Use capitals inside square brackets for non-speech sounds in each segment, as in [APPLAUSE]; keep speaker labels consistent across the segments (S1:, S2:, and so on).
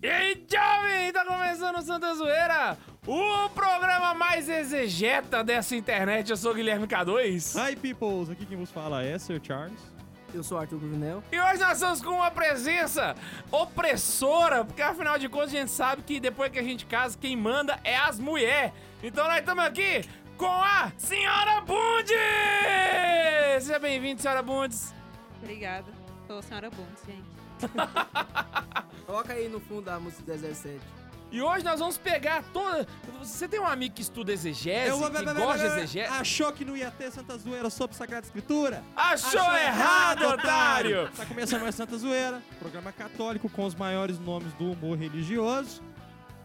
S1: E aí, jovem, tá começando o Santa Zoeira, o programa mais exegeta dessa internet. Eu sou o Guilherme K2.
S2: Hi, peoples! Aqui quem vos fala é Sir Charles.
S3: Eu sou Arthur Gruvinel.
S1: E hoje nós estamos com uma presença opressora, porque afinal de contas a gente sabe que depois que a gente casa, quem manda é as mulheres. Então nós estamos aqui com a Senhora Bundes! Seja bem-vindo, Senhora Bundes.
S4: Obrigada. Sou a senhora Bundes, gente. [LAUGHS]
S3: Coloca aí no fundo a música do 17.
S1: E hoje nós vamos pegar toda... Você tem um amigo que estuda exegese,
S2: Eu-
S1: que gosta de exegese?
S2: Achou que não ia ter Santa Zoeira sobre Sagrada Escritura?
S1: Achou, errado, otário!
S2: Tá começando mais Santa Zoeira, programa católico com os maiores nomes do humor religioso.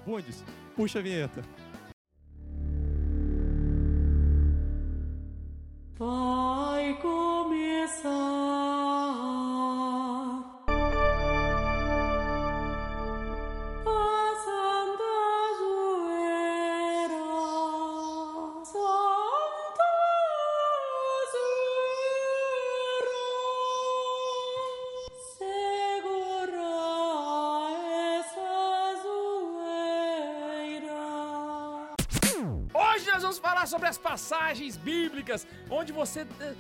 S2: Bundes, puxa a vinheta.
S5: Vai começar
S1: passagens bíblicas, onde você eh,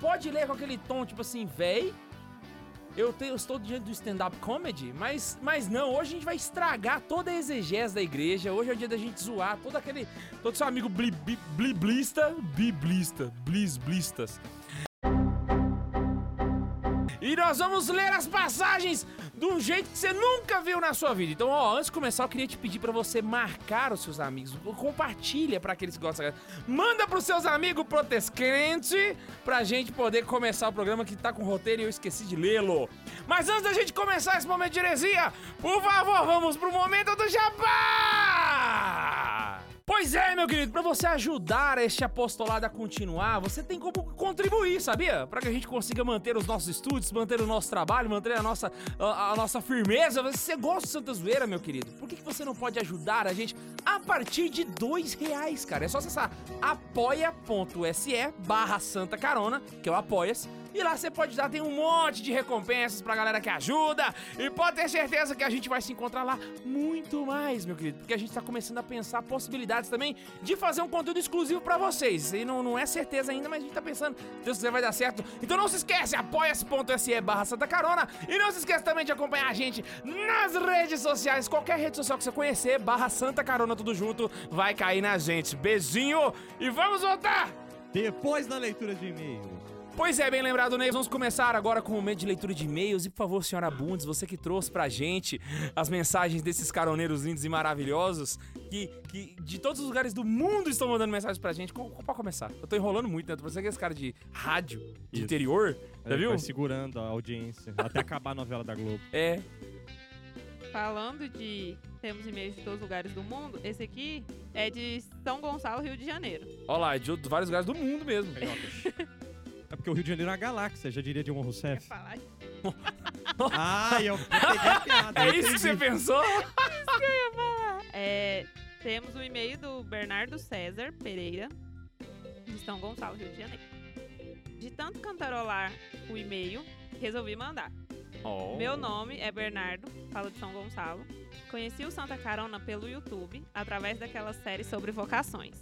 S1: pode ler com aquele tom tipo assim, véi. Eu, te- eu estou diante do stand-up comedy, mas, mas não, hoje a gente vai estragar toda a exegese da igreja. Hoje é o dia da gente zoar todo aquele. Todo seu amigo bli, bi- bliblista. Biblista. Blisblistas. E nós vamos ler as passagens de um jeito que você nunca viu na sua vida. Então, ó, antes de começar, eu queria te pedir pra você marcar os seus amigos. Compartilha pra aqueles que gostam. Manda pros seus amigos protestantes pra gente poder começar o programa que tá com roteiro e eu esqueci de lê-lo. Mas antes da gente começar esse momento de heresia, por favor, vamos pro momento do Jabá! Pois é, meu querido, pra você ajudar este apostolado a continuar, você tem como contribuir, sabia? Pra que a gente consiga manter os nossos estudos, manter o nosso trabalho, manter a nossa, a, a nossa firmeza. Você gosta de Santa Zoeira, meu querido? Por que, que você não pode ajudar a gente a partir de dois reais, cara? É só acessar apoia.se barra Santa Carona, que é o Apoia-se. E lá você pode dar, tem um monte de recompensas pra galera que ajuda. E pode ter certeza que a gente vai se encontrar lá muito mais, meu querido. Porque a gente tá começando a pensar possibilidades também de fazer um conteúdo exclusivo pra vocês. E não, não é certeza ainda, mas a gente tá pensando, Deus quiser vai dar certo. Então não se esquece, apoia.se barra Santa Carona. E não se esquece também de acompanhar a gente nas redes sociais. Qualquer rede social que você conhecer, barra Santa Carona, tudo junto, vai cair na gente. Beijinho e vamos voltar!
S2: Depois da leitura de e-mails.
S1: Pois é, bem lembrado, Ney. Vamos começar agora com o momento de leitura de e-mails. E, por favor, senhora Bundes, você que trouxe pra gente as mensagens desses caroneiros lindos e maravilhosos que, que de todos os lugares do mundo estão mandando mensagens pra gente. Pode começar? Eu tô enrolando muito, né? Tô parecendo aquele cara de rádio, de
S2: Isso.
S1: interior. Já
S2: Ele
S1: viu?
S2: Vai segurando a audiência até acabar a novela da Globo.
S1: É.
S4: Falando de temos e-mails de todos os lugares do mundo, esse aqui é de São Gonçalo, Rio de Janeiro.
S1: Olha lá, é de vários lugares do mundo mesmo. [LAUGHS]
S2: É porque o Rio de Janeiro é uma galáxia, já diria Dilma
S4: Quer
S2: Rousseff.
S4: falar?
S2: Ah, eu peguei a piada.
S1: É
S2: eu
S1: isso que você pensou?
S4: É, temos o e-mail do Bernardo César Pereira, de São Gonçalo, Rio de Janeiro. De tanto cantarolar o e-mail, resolvi mandar.
S1: Oh.
S4: Meu nome é Bernardo, falo de São Gonçalo. Conheci o Santa Carona pelo YouTube, através daquela série sobre vocações.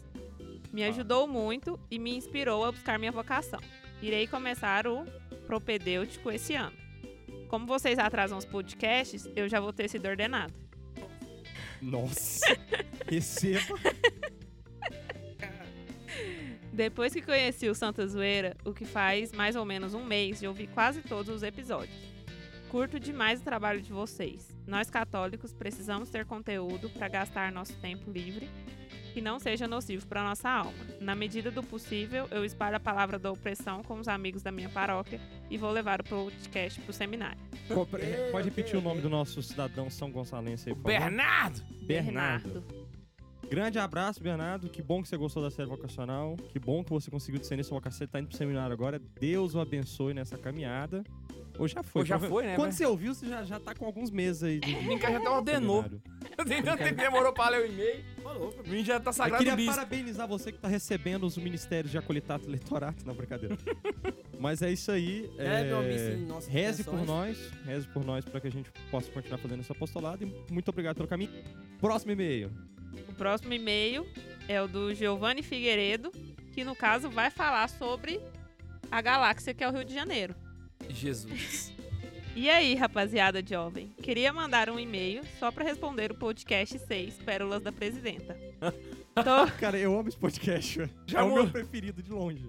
S4: Me ajudou muito e me inspirou a buscar minha vocação. Irei começar o propedêutico esse ano. Como vocês atrasam os podcasts, eu já vou ter sido ordenado.
S2: Nossa. [LAUGHS] Receba. [LAUGHS]
S4: Depois que conheci o Santa Zoeira, o que faz mais ou menos um mês, já ouvi quase todos os episódios. Curto demais o trabalho de vocês. Nós católicos precisamos ter conteúdo para gastar nosso tempo livre que não seja nocivo para nossa alma. Na medida do possível, eu espalho a palavra da opressão com os amigos da minha paróquia e vou levar o podcast pro seminário.
S2: Pode repetir o nome do nosso cidadão São Gonçalense aí, por favor?
S1: Bernardo!
S2: Bernardo. Grande abraço, Bernardo. Que bom que você gostou da série vocacional. Que bom que você conseguiu discernir sua vocação. Você tá indo pro seminário agora. Deus o abençoe nessa caminhada. Ou já foi.
S1: Ou já foi, né,
S2: Quando
S1: né?
S2: você ouviu, você já, já tá com alguns meses aí. De,
S1: Ninguém já até ordenou. [LAUGHS] Demorou pra ler o e-mail.
S3: Falou.
S1: O menino já tá
S2: Eu
S1: sagrado
S2: queria
S1: bispo.
S2: parabenizar você que tá recebendo os ministérios de acolitato e leitorato. Não, brincadeira. Mas é isso aí.
S3: É,
S2: é,
S3: meu amigo, sim, nossas
S2: reze por nós, reze por nós para que a gente possa continuar fazendo esse apostolado. E muito obrigado pelo caminho. Próximo e-mail.
S4: O próximo e-mail é o do Giovanni Figueiredo, que no caso vai falar sobre a galáxia que é o Rio de Janeiro.
S1: Jesus.
S4: E aí, rapaziada jovem? Queria mandar um e-mail só pra responder o podcast 6, Pérolas da Presidenta. [LAUGHS] Tô-
S2: Cara, eu amo esse podcast.
S1: Já
S2: é o meu preferido de longe.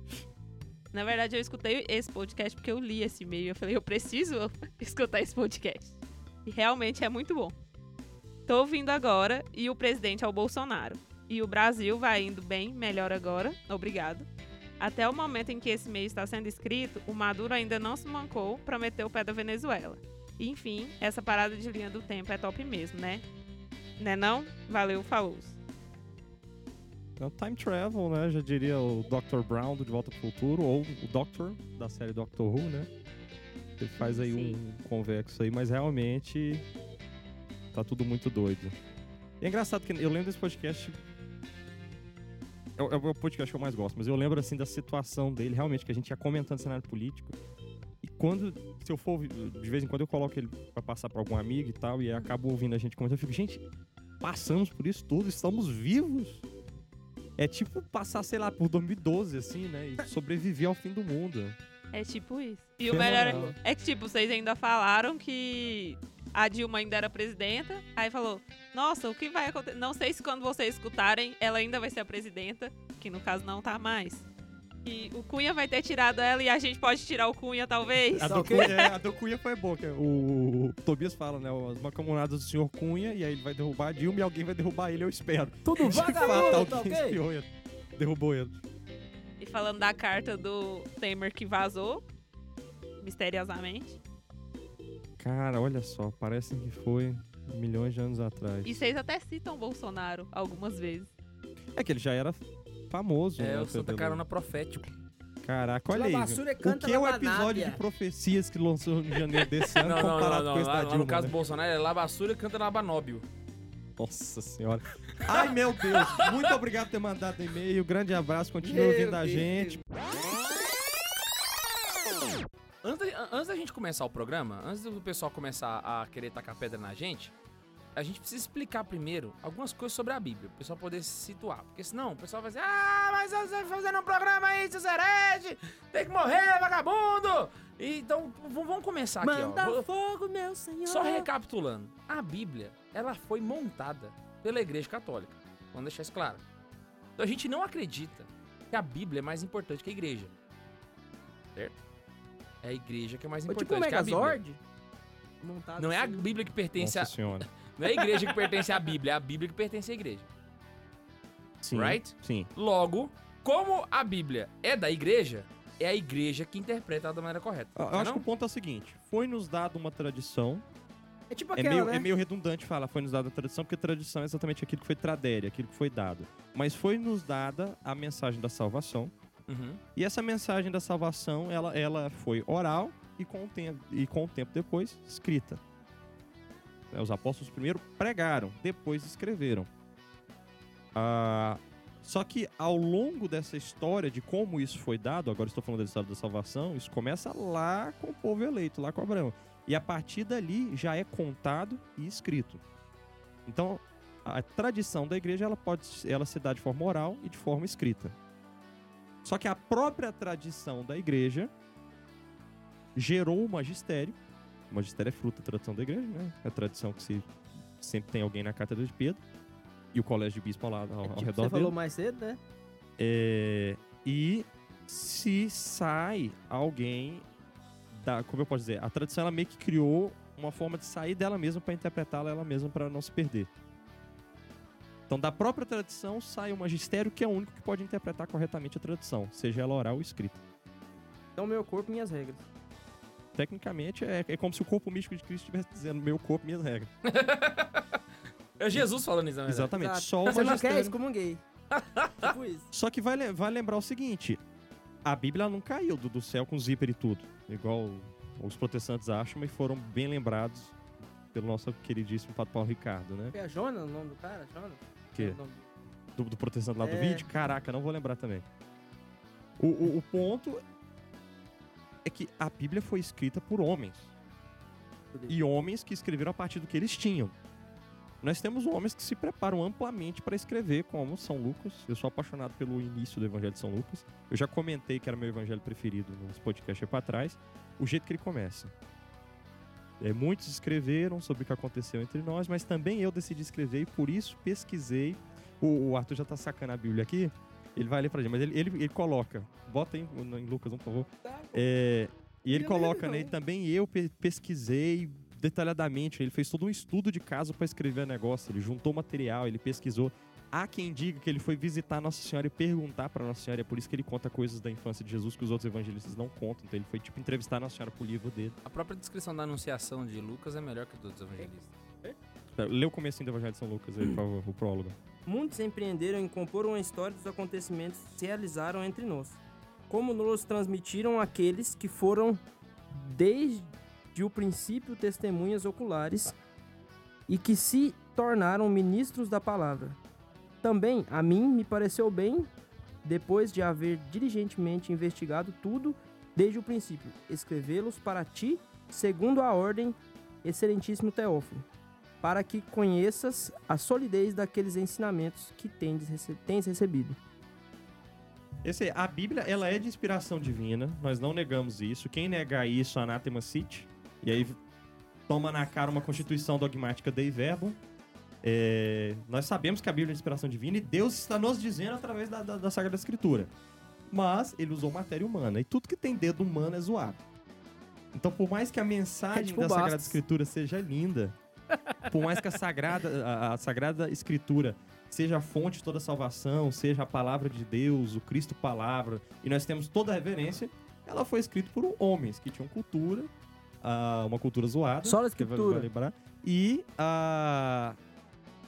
S4: Na verdade, eu escutei esse podcast porque eu li esse e-mail. Eu falei, eu preciso [LAUGHS] escutar esse podcast. E realmente é muito bom. Tô ouvindo agora e o presidente é o Bolsonaro. E o Brasil vai indo bem, melhor agora. Obrigado. Até o momento em que esse e-mail está sendo escrito, o Maduro ainda não se mancou pra meter o pé da Venezuela. Enfim, essa parada de linha do tempo é top mesmo, né? Né não? Valeu, falou.
S2: É o time travel, né? Já diria o Dr. Brown do De Volta pro Futuro, ou o Doctor da série Doctor Who, né? Ele faz aí
S4: Sim.
S2: um convexo aí, mas realmente tá tudo muito doido. E é engraçado que eu lembro desse podcast. É o, é o podcast que eu mais gosto, mas eu lembro assim da situação dele, realmente, que a gente ia comentando cenário político. E quando, se eu for, de vez em quando eu coloco ele pra passar pra algum amigo e tal, e acabo ouvindo a gente comentando, eu fico, gente, passamos por isso tudo, estamos vivos. É tipo passar, sei lá, por 2012, assim, né? E sobreviver ao fim do mundo.
S4: É tipo isso. E o
S2: Fenomenal.
S4: melhor é que, tipo, vocês ainda falaram que a Dilma ainda era presidenta. Aí falou: Nossa, o que vai acontecer? Não sei se quando vocês escutarem, ela ainda vai ser a presidenta, que no caso não tá mais. E o Cunha vai ter tirado ela e a gente pode tirar o Cunha, talvez.
S2: A do, Cunha, é, a do Cunha foi boa. que o, o Tobias fala, né? As macamonadas do senhor Cunha, e aí ele vai derrubar a Dilma e alguém vai derrubar ele, eu espero.
S3: Tudo vagabundo, tá ok?
S2: espiou ele. Derrubou ele.
S4: E falando da carta do Temer que vazou, misteriosamente.
S2: Cara, olha só, parece que foi milhões de anos atrás.
S4: E vocês até citam o Bolsonaro algumas vezes.
S2: É que ele já era famoso, né?
S1: É o Santa
S2: pelo-
S1: Carona Profético.
S2: Caraca, olha aí. O
S3: canta
S2: que é o episódio de profecias que lançou em janeiro desse ano
S1: Não, não, não,
S2: comparado
S1: não.
S2: com esse da Dilma,
S1: no caso
S2: né?
S1: do Bolsonaro é Labassura canta na Banóbio.
S2: Nossa senhora. Ai, meu Deus. Muito obrigado por ter mandado e-mail. Grande abraço. Continue
S3: Meu
S2: ouvindo a gente.
S1: Antes, da- antes da gente começar o programa, antes do pessoal começar a querer tacar pedra na gente, a gente precisa explicar primeiro algumas coisas sobre a Bíblia, o pessoal poder se situar. Porque senão o pessoal vai dizer, ah, mas você tá fazendo um programa aí, seus herege, tem que morrer, vagabundo! Então, vamos começar aqui, ó.
S3: Manda
S1: Vou-
S3: fogo, meu senhor.
S1: Só recapitulando, a Bíblia, ela foi montada pela Igreja Católica. Vamos deixar isso claro. Então a gente não acredita que a Bíblia é mais importante que a igreja. Certo? É a igreja que é mais
S3: Foi
S1: importante
S3: tipo um
S1: a.
S3: Megazord? Montado
S1: Não é a
S3: assim.
S1: Bíblia que pertence a...
S2: Nossa senhora. [LAUGHS]
S1: Não é a igreja que pertence à Bíblia, é a Bíblia que pertence à igreja.
S2: Sim.
S1: Right?
S2: Sim.
S1: Logo, como a Bíblia é da igreja, é a igreja que interpreta ela da maneira correta.
S2: Eu
S1: Não é
S2: acho que o ponto é o seguinte: foi nos dado uma tradição.
S3: É tipo
S2: É
S3: aquela,
S2: meio,
S3: né?
S2: é meio redundante falar foi nos dada a tradição, porque tradição é exatamente aquilo que foi tradéria, aquilo que foi dado. Mas foi nos dada a mensagem da salvação.
S1: Uhum.
S2: E essa mensagem da salvação, ela, ela foi oral e com o tempo, e com o tempo depois escrita. Né, Os apóstolos primeiro pregaram, depois escreveram. Ah, só que ao longo dessa história de como isso foi dado, agora estou falando da história da salvação, isso começa lá com o povo eleito, lá com Abraão. E a partir dali já é contado e escrito. Então, a tradição da igreja ela pode ela se dá de forma oral e de forma escrita. Só que a própria tradição da igreja gerou o magistério. O magistério é fruto da tradição da igreja, né? É a tradição que se, sempre tem alguém na cátedra de Pedro. E o colégio de bispo ao, lado, ao,
S3: É
S2: ao
S3: tipo,
S2: redor
S3: você
S2: dele.
S3: falou mais cedo, né?
S2: É, e se sai alguém da, como eu posso dizer, a tradição ela meio que criou uma forma de sair dela mesma para interpretá-la ela mesma para não se perder. Então, da própria tradição sai o magistério que é o único que pode interpretar corretamente a tradição, seja ela oral ou escrita.
S3: Então, meu corpo, minhas regras.
S2: Tecnicamente, é, é como se o corpo místico de Cristo estivesse dizendo meu corpo, minhas regras. [LAUGHS]
S1: É Jesus falando isso, verdade.
S2: Exatamente.
S3: Exato.
S2: Só o
S3: Você não quer
S2: magistério.
S3: excomunguei. [LAUGHS] tipo isso.
S2: Só que vai, vai lembrar o seguinte: a Bíblia não caiu do, do céu com zíper e tudo, igual os protestantes acham, e foram bem lembrados pelo nosso queridíssimo Padre Paulo Ricardo, né?
S3: É Jonas o nome do cara? Jonas? Nome do-
S2: Do, do protestante lá do
S3: É.
S2: vídeo. Caraca, não vou lembrar também. O, o, o ponto é que a Bíblia foi escrita por homens. E homens que escreveram a partir do que eles tinham. Nós temos homens que se preparam amplamente para escrever, como São Lucas. Eu sou apaixonado pelo início do Evangelho de São Lucas. Eu já comentei que era meu evangelho preferido nos podcasts aí para trás. O jeito que ele começa. É, muitos escreveram sobre o que aconteceu entre nós, mas também eu decidi escrever e por isso pesquisei. O, o Arthur já tá sacando a Bíblia aqui. Ele vai ler pra gente, mas ele, ele, ele coloca. Bota aí no- em Lucas, um, por favor. É, e ele coloca, né? Também eu pe- pesquisei detalhadamente. Ele fez todo um estudo de caso para escrever o negócio. Ele juntou material, ele pesquisou. Há quem diga que ele foi visitar Nossa Senhora e perguntar para Nossa Senhora. É por isso que ele conta coisas da infância de Jesus que os outros evangelistas não contam. Então ele foi, tipo, entrevistar Nossa Senhora pro livro dele.
S1: A própria descrição da anunciação de Lucas é melhor que a dos evangelistas.
S2: Tá, Lê o comecinho do Evangelho de São Lucas aí, por favor, o prólogo.
S3: Muitos empreenderam em compor uma história dos acontecimentos que se realizaram entre nós, como nos transmitiram aqueles que foram desde o princípio testemunhas oculares e que se tornaram ministros da palavra. Também a mim me pareceu bem, depois de haver diligentemente investigado tudo desde o princípio, escrevê-los para ti, segundo a ordem, excelentíssimo Teófilo para que conheças a solidez daqueles ensinamentos que tens recebido.
S2: Esse, a Bíblia, ela é de inspiração divina, nós não negamos isso. Quem negar isso, anátema cite. E aí toma na cara uma constituição dogmática Dei Verbum. É, nós sabemos que a Bíblia é de inspiração divina e Deus está nos dizendo através da, da, da Sagrada Escritura. Mas ele usou matéria humana e tudo que tem dedo humano é zoado. Então, por mais que a mensagem
S3: É tipo
S2: da Sagrada
S3: Bastos.
S2: Escritura seja linda, por mais que a Sagrada, a, a Sagrada Escritura seja a fonte de toda a salvação, seja a palavra de Deus, o Cristo palavra, e nós temos toda a reverência, ela foi escrita por homens que tinham cultura, ah, uma cultura zoada.
S3: Só a
S2: que vai-
S3: escritura.
S2: vai lembrar, e ah,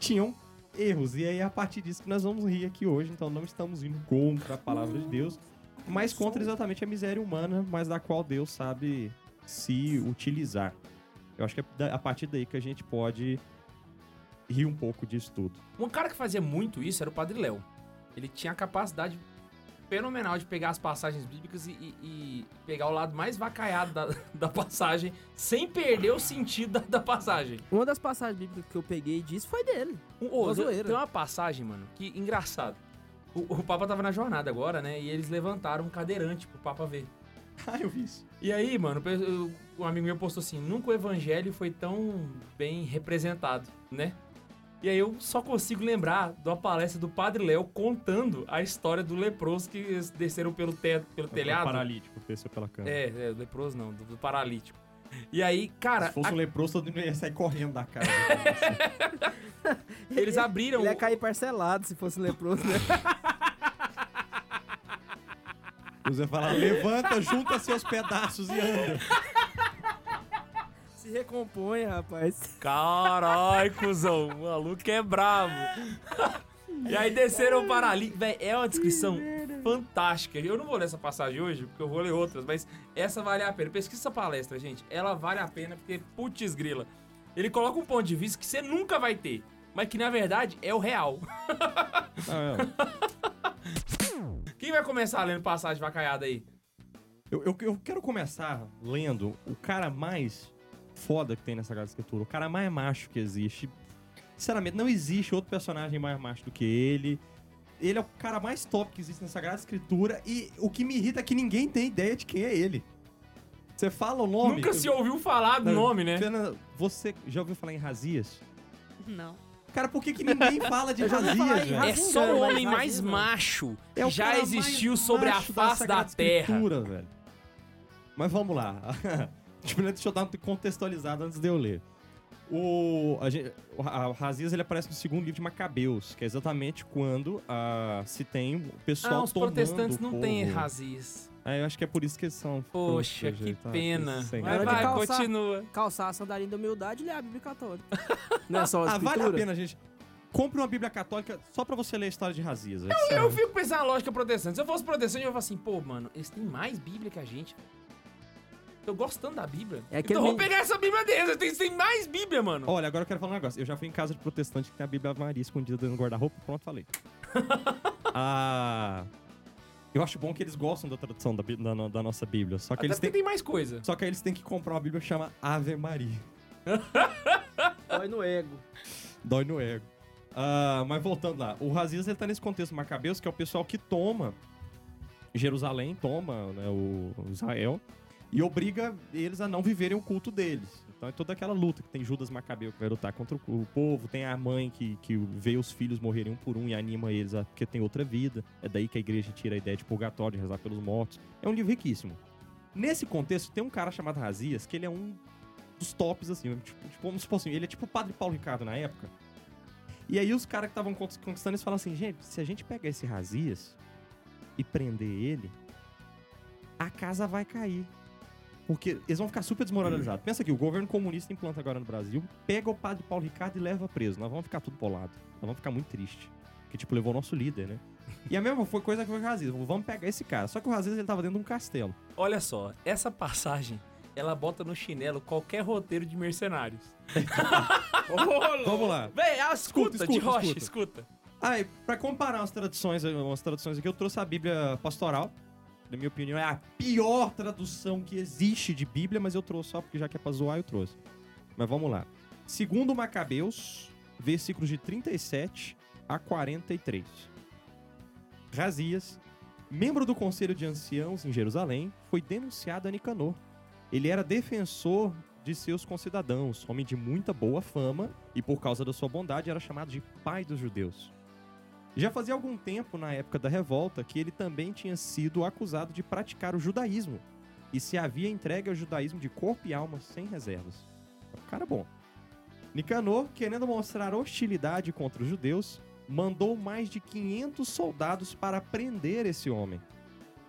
S2: tinham erros. E aí, é a partir disso que nós vamos rir aqui hoje. Então, não estamos indo contra a palavra de Deus, mas contra exatamente a miséria humana, mas da qual Deus sabe se utilizar. Eu acho que é a partir daí que a gente pode rir um pouco disso tudo.
S1: Um cara que fazia muito isso era o Padre Léo. Ele tinha a capacidade fenomenal de pegar as passagens bíblicas e, e- e pegar o lado mais vacaiado da, [LAUGHS] da passagem sem perder o sentido da, da passagem.
S3: Uma das passagens bíblicas que eu peguei disso foi dele.
S1: Um, tem-
S3: zoeira.
S1: tem uma passagem, mano, que engraçado. O, o Papa tava na jornada agora, né? E eles levantaram um cadeirante pro Papa ver. [LAUGHS]
S2: Ah, eu vi isso.
S1: E aí, mano, um amigo meu postou assim: nunca o evangelho foi tão bem representado, né? E aí eu só consigo lembrar de uma palestra do Padre Léo contando a história do leproso que desceram pelo teto, pelo telhado.
S2: Paralítico, desceu pela cama.
S1: É, é, leproso não, do, do paralítico. E aí, cara,
S2: Se fosse
S1: a-
S2: um leproso, todo mundo ia sair correndo da casa. [LAUGHS]
S1: eles abriram.
S3: Ele ia cair parcelado se fosse leproso, né?
S2: Você fala, levanta, junta seus pedaços e anda.
S3: Se recompõe, rapaz.
S1: Carai, cuzão, o maluco é bravo. E aí desceram o paralítico. Véi, é uma descrição fantástica. Eu não vou ler essa passagem hoje, porque eu vou ler outras, mas essa vale a pena. Pesquisa essa palestra, gente. Ela vale a pena, porque, putz grila. Ele coloca um ponto de vista que você nunca vai ter, mas que na verdade é o real.
S2: Ah,
S1: Quem vai começar lendo passagem vacaiada aí?
S2: eu, eu, eu quero começar lendo o cara mais foda que tem nessa Sagrada Escritura. O cara mais macho que existe. Sinceramente, não existe outro personagem mais macho do que ele. Ele é o cara mais top que existe na Sagrada Escritura. E o que me irrita é que ninguém tem ideia de quem é ele. Você fala o nome.
S1: Nunca se ouviu falar do
S2: Não,
S1: nome, né?
S2: Fernanda, você já ouviu falar em Razias?
S4: Não.
S2: Cara, por que, que ninguém [LAUGHS] fala de
S3: Eu já
S2: Razias?
S1: É só o homem mais macho
S2: É
S1: que já
S2: cara
S1: existiu sobre a face da
S2: Sagrada
S1: terra.
S2: Escritura, velho. Mas vamos lá. [LAUGHS] Tipo, Deixa eu dar uma contextualizada antes de eu ler. O, a gente, Razias ele aparece no segundo livro de Macabeus, que é exatamente quando ah, se tem o pessoal
S1: Ah, os
S2: tomando
S1: protestantes não têm razias.
S2: Ah, eu acho que é por isso que eles são.
S1: Poxa, que
S2: gente, tá?
S1: pena.
S2: Sem-
S1: Vai, vai,
S3: calçar.
S1: continua.
S3: Calçar a sandalinha da humildade e ler a Bíblia Católica. [LAUGHS] Não é só a
S2: Ah, vale a pena, gente. Compre uma Bíblia católica só pra você ler a história de Razias.
S1: Eu
S2: Sério.
S1: fico pensando na lógica protestante. Se eu fosse protestante, eu ia falar assim, pô, mano, eles têm mais Bíblia que a gente. Eu gosto tanto da Bíblia.
S3: É
S1: então eu vou pegar essa Bíblia deles. Eles têm mais Bíblia, mano.
S2: Olha, agora eu quero falar um negócio. Eu já fui em casa de protestante que tem a Bíblia Maria escondida dentro do guarda-roupa. Pronto, falei. [LAUGHS] ah, Eu acho bom que eles gostam da tradução da, da da nossa Bíblia. Só que,
S1: Até
S2: eles têm,
S1: tem mais coisa.
S2: só que aí eles têm que comprar uma Bíblia que chama Ave Maria. [LAUGHS]
S3: Dói no ego.
S2: Dói no ego. Ah, mas voltando lá, o Razias ele tá nesse contexto macabeus, que é o pessoal que toma Jerusalém, toma né, o o Israel, e obriga eles a não viverem o culto deles. Então é toda aquela luta que tem Judas Macabeu que vai lutar contra o, povo, tem a mãe que, que vê os filhos morrerem um por um e anima eles a, porque tem outra vida. É daí que a igreja tira a ideia de purgatório, de rezar pelos mortos. É um livro riquíssimo. Nesse contexto, tem um cara chamado Razias, que ele é um dos tops, assim, tipo, tipo, como se fosse, ele é tipo o Padre Paulo Ricardo na época. E aí os caras que estavam conquistando, eles falam assim, gente, se a gente pegar esse Razias e prender ele, a casa vai cair. Porque eles vão ficar super desmoralizados. Pensa que o governo comunista implanta agora no Brasil, pega o padre Paulo Ricardo e leva preso. Nós vamos ficar tudo polado. Nós vamos ficar muito triste. Que, tipo, levou o nosso líder, né? E a mesma foi coisa que foi o Razias. Vamos pegar esse cara. Só que o Razias, ele tava dentro de um castelo.
S1: Olha só, essa passagem, ela bota no chinelo qualquer roteiro de mercenários. [LAUGHS]
S2: Vamos lá.
S1: Véi, ah, escuta,
S2: Escuta,
S1: de rocha,
S2: escuta.
S1: escuta.
S2: Ah, e pra comparar umas traduções, umas traduções aqui, eu trouxe a Bíblia Pastoral. Na minha opinião, é a pior tradução que existe de Bíblia, mas eu trouxe só porque já que é pra zoar, eu trouxe. Mas vamos lá. Segundo Macabeus, versículos de 37 a 43. Razias, membro do Conselho de Anciãos em Jerusalém, foi denunciado a Nicanor. Ele era defensor de seus concidadãos, homem de muita boa fama, e por causa da sua bondade era chamado de pai dos judeus. Já fazia algum tempo, na época da revolta, que ele também tinha sido acusado de praticar o judaísmo e se havia entregue ao judaísmo de corpo e alma sem reservas. Um cara bom. Nicanor, querendo mostrar hostilidade contra os judeus, mandou mais de 500 soldados para prender esse homem.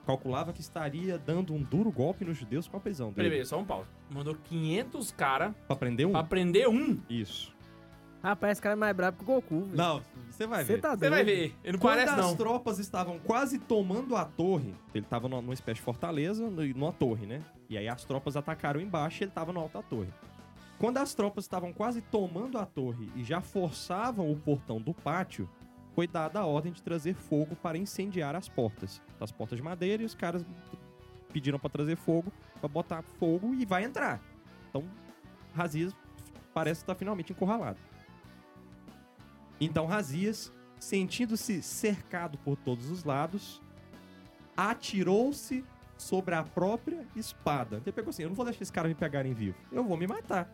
S2: Calculava que estaria dando um duro golpe nos judeus com a prisão dele.
S1: Peraí, peraí, só um pau. Mandou 500 cara
S2: Pra prender um?
S1: pra prender um.
S2: Isso.
S3: Rapaz, esse cara é mais brabo que o Goku, velho.
S2: Não, você vai
S3: Você
S2: ver.
S3: tá
S1: Você
S3: doido.
S1: vai ver. Ele não
S2: Quando
S1: parece,
S2: as
S1: não.
S2: tropas estavam quase tomando a torre, ele tava numa, espécie de fortaleza, numa torre, né? E aí as tropas atacaram embaixo e ele tava no alto da torre. Quando as tropas estavam quase tomando a torre e já forçavam o portão do pátio, foi dada a ordem de trazer fogo para incendiar as portas. As portas de madeira e os caras pediram para trazer fogo, para botar fogo e vai entrar. Então, Razias parece estar finalmente encurralado. Então Razias, sentindo-se cercado por todos os lados, atirou-se sobre a própria espada. Ele pegou assim: eu não vou deixar esse cara me pegarem vivo, eu vou me matar.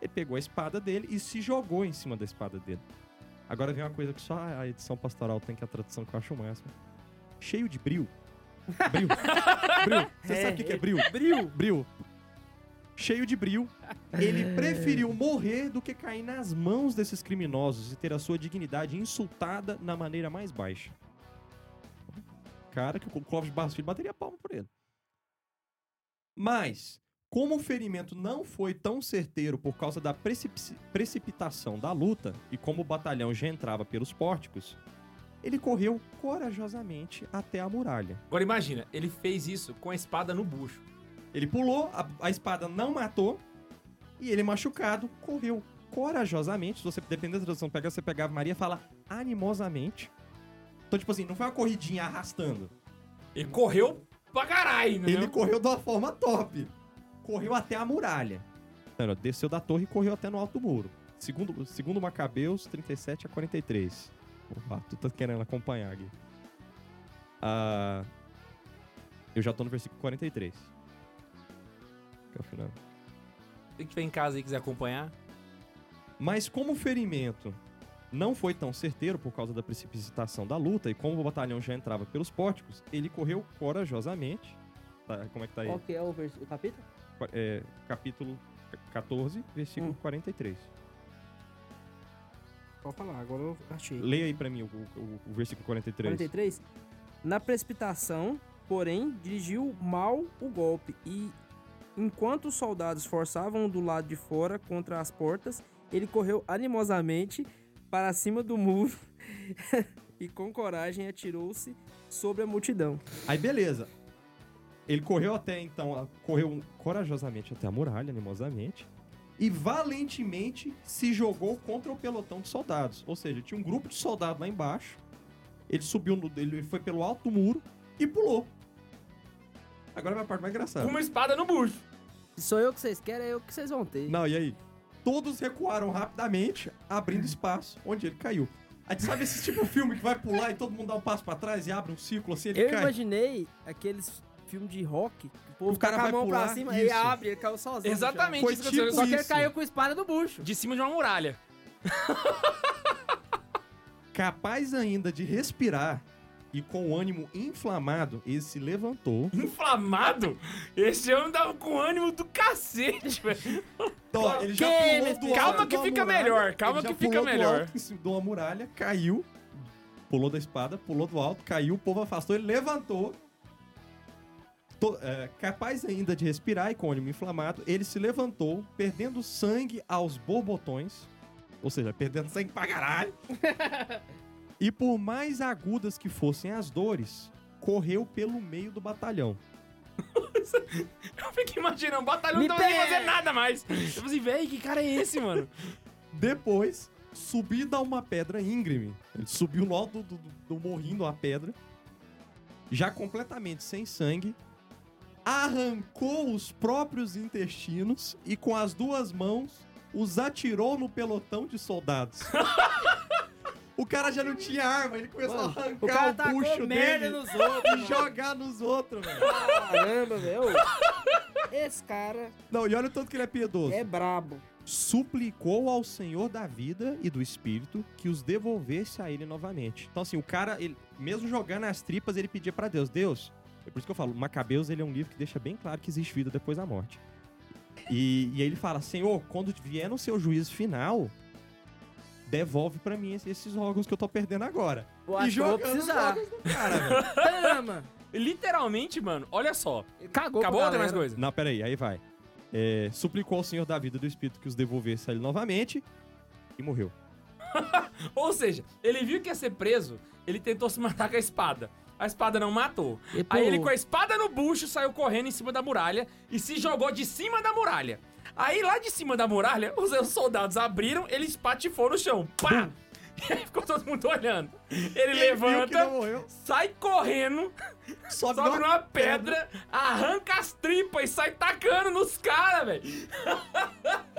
S2: Ele pegou a espada dele e se jogou em cima da espada dele. Agora vem uma coisa que só a edição pastoral tem, que é a tradução que eu acho o máximo. Cheio de bril. Bril. [LAUGHS] bril. Você sabe o que que é bril?
S3: Bril.
S2: Bril. Cheio de bril, ele [LAUGHS] preferiu morrer do que cair nas mãos desses criminosos e ter a sua dignidade insultada na maneira mais baixa. Cara, que o Clóvis Barros Filho bateria palma por ele. Mas, como o ferimento não foi tão certeiro por causa da precip- precipitação da luta e como o batalhão já entrava pelos pórticos, ele correu corajosamente até a muralha.
S1: Agora imagina, ele fez isso com a espada no bucho.
S2: Ele pulou, a, a espada não matou, e ele machucado correu corajosamente. Se você dependendo da tradução, pega, você pegava Maria e fala animosamente. Então, tipo assim, não foi uma corridinha arrastando.
S1: Ele correu pra caralho, né?
S2: Ele correu de uma forma top. Correu até a muralha. Não, desceu da torre e correu até no alto muro. Segundo, segundo Macabeus, 37 a 43. O Arthur tá querendo acompanhar aqui. Ah, eu já tô no versículo 43. Que é o final.
S1: Tá em casa e quiser acompanhar.
S2: Mas como o ferimento não foi tão certeiro por causa da precipitação da luta e como o batalhão já entrava pelos pórticos, ele correu corajosamente. Tá, como é que tá aí?
S3: Qual que é o, vers... o capítulo?
S2: É, capítulo 14, versículo
S3: Hum.
S2: 43.
S3: Pode falar, agora eu achei.
S2: Leia aí pra mim o, o- o versículo 43.
S3: 43. Na precipitação, porém, dirigiu mal o golpe e, enquanto os soldados forçavam do lado de fora contra as portas, ele correu animosamente para cima do muro [LAUGHS] e com coragem atirou-se sobre a multidão.
S2: Aí beleza. Ele correu até então, correu corajosamente até a muralha, animosamente, e valentemente se jogou contra o pelotão de soldados. Ou seja, tinha um grupo de soldados lá embaixo. Ele subiu, no, ele foi pelo alto muro, e pulou. Agora vai a parte mais engraçada.
S1: Com uma espada no bucho.
S3: Se sou eu que vocês querem, é eu que vocês vão ter.
S2: Não, e aí? Todos recuaram rapidamente, abrindo espaço onde ele caiu. Aí sabe esse tipo de filme que vai pular e todo mundo dá um passo pra trás e abre um círculo assim, ele
S3: Eu
S2: cai?
S3: imaginei aqueles filmes de rock, que o povo
S2: O cara
S3: tá com a
S2: vai
S3: mão
S2: pular,
S3: pra cima, e
S2: isso.
S3: abre, ele caiu sozinho.
S1: Exatamente.
S2: Foi
S1: isso que
S2: tipo
S1: eu-
S3: Só que ele
S2: isso.
S3: caiu com a espada no bucho.
S1: De cima de uma muralha.
S2: Capaz ainda de respirar e com o ânimo inflamado, ele se levantou.
S1: Inflamado? Esse homem tava com ânimo do cacete, [LAUGHS] velho.
S2: Então, ó, ele já
S3: Que,
S2: pulou do
S1: Calma que fica
S2: muralha,
S1: melhor, calma que fica
S2: pulou do
S1: melhor.
S2: alto em cima de uma muralha, caiu, pulou da espada, pulou do alto, caiu, o povo afastou, ele levantou. To- é, capaz ainda de respirar e com o ânimo inflamado, ele se levantou, perdendo sangue aos borbotões, ou seja, perdendo sangue pra caralho. [LAUGHS] e por mais agudas que fossem as dores, correu pelo meio do batalhão. [LAUGHS]
S1: Eu fico imaginando, o batalhão
S3: Me
S1: não nem
S3: pega!
S1: fazer nada mais. Eu falei assim, velho, que cara é esse, mano? [LAUGHS]
S2: Depois, subido a uma pedra íngreme. Ele subiu no alto do, do, do morrinho, uma pedra. Já completamente sem sangue. Arrancou os próprios intestinos e com as duas mãos os atirou no pelotão de soldados. [LAUGHS] o cara já não tinha arma, ele começou
S3: Mano,
S2: a arrancar
S3: O cara
S2: o bucho dele
S3: nos outros.
S2: e jogar nos outros, velho.
S3: Caramba, velho. Esse cara
S2: Não, e olha o tanto que ele é piedoso.
S3: é brabo.
S2: suplicou ao Senhor da vida e do Espírito que os devolvesse a ele novamente. Então, assim, o cara, ele, mesmo jogando as tripas, ele pedia pra Deus: Deus, é por isso que eu falo, Macabeus ele é um livro que deixa bem claro que existe vida depois da morte. E, e aí ele fala: Senhor, quando vier no seu juízo final, devolve pra mim esses, órgãos que eu tô perdendo agora. E
S3: eu vou
S2: jogando os
S3: precisar.
S2: órgãos do cara, velho. [LAUGHS]
S1: Literalmente, mano, olha só.
S3: Cagou
S1: Acabou ou tem mais coisa?
S2: Não, peraí, aí vai. É, suplicou ao Senhor da vida e do Espírito que os devolvesse a ele novamente e morreu. [LAUGHS]
S1: Ou seja, ele viu que ia ser preso, ele tentou se matar com a espada. A espada não matou.
S3: E
S1: Aí ele com a espada no bucho saiu correndo em cima da muralha e se jogou de cima da muralha. Aí lá de cima da muralha, os os soldados abriram, ele espatifou no chão. Pá! [LAUGHS] E aí ficou todo mundo olhando. Ele levanta, sai correndo,
S2: Sobe,
S1: sobe
S2: numa
S1: numa pedra, arranca as tripas e sai tacando nos caras, velho. [LAUGHS]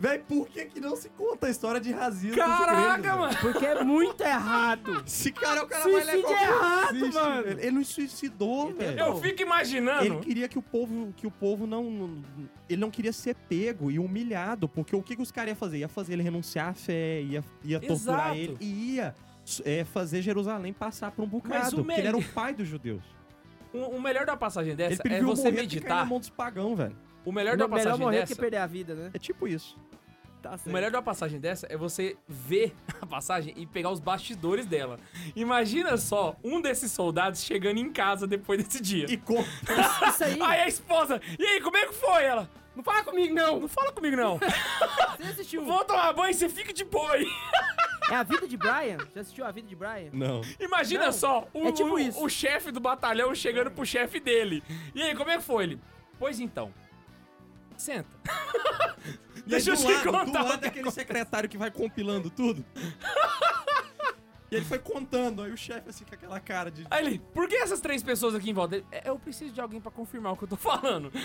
S2: Véi, por que que não se conta a história de racismo? dos
S1: Caraca, mano.
S3: Porque é muito errado.
S2: Esse cara é o cara
S3: Suicídio
S2: mais legal. que
S3: errado,
S2: existe,
S3: mano.
S2: velho. Ele não suicidou, velho.
S1: Eu fico imaginando.
S2: Ele queria que o povo, que o povo não, ele não queria ser pego e humilhado, porque o que, que os caras iam fazer? Ia fazer ele renunciar à fé, ia, ia torturar
S1: Exato.
S2: ele e ia é, fazer Jerusalém passar por um bocado,
S1: o
S2: porque ele era o
S1: melhor-
S2: pai dos judeus.
S1: O, o melhor da passagem
S2: Ele
S1: dessa é você meditar.
S2: na mão dos pagãos, velho.
S1: O melhor da
S3: Melhor
S1: passagem
S3: morrer
S1: dessa.
S3: que perder a vida, né?
S2: É tipo isso.
S3: Tá certo.
S1: O melhor da passagem dessa é você ver [LAUGHS] a passagem e pegar os bastidores dela. Imagina só um desses soldados chegando em casa depois desse dia.
S2: E com...
S3: Isso aí.
S1: Aí a esposa, e aí, como é que foi? Ela,
S3: Não fala comigo, não.
S1: não fala comigo não. [LAUGHS]
S3: Você assistiu?
S1: Vou tomar banho e você fica de boi.
S3: É a vida de Brian? Já assistiu a vida de Brian?
S2: Não.
S1: Imagina
S3: Não,
S1: só o,
S3: é tipo
S1: o- o chefe do batalhão chegando pro chefe dele. E aí, como é que foi ele? Pois então. Senta. [LAUGHS]
S2: E aí,
S1: Deixa eu te
S2: lado,
S1: contar
S2: do lado
S1: que
S2: daquele secretário que vai compilando tudo. e ele foi contando, aí o chefe assim com aquela cara de...
S1: Aí ele, por que essas três pessoas aqui em volta? Ele, "É, eu preciso de alguém pra confirmar o que eu tô falando. [LAUGHS]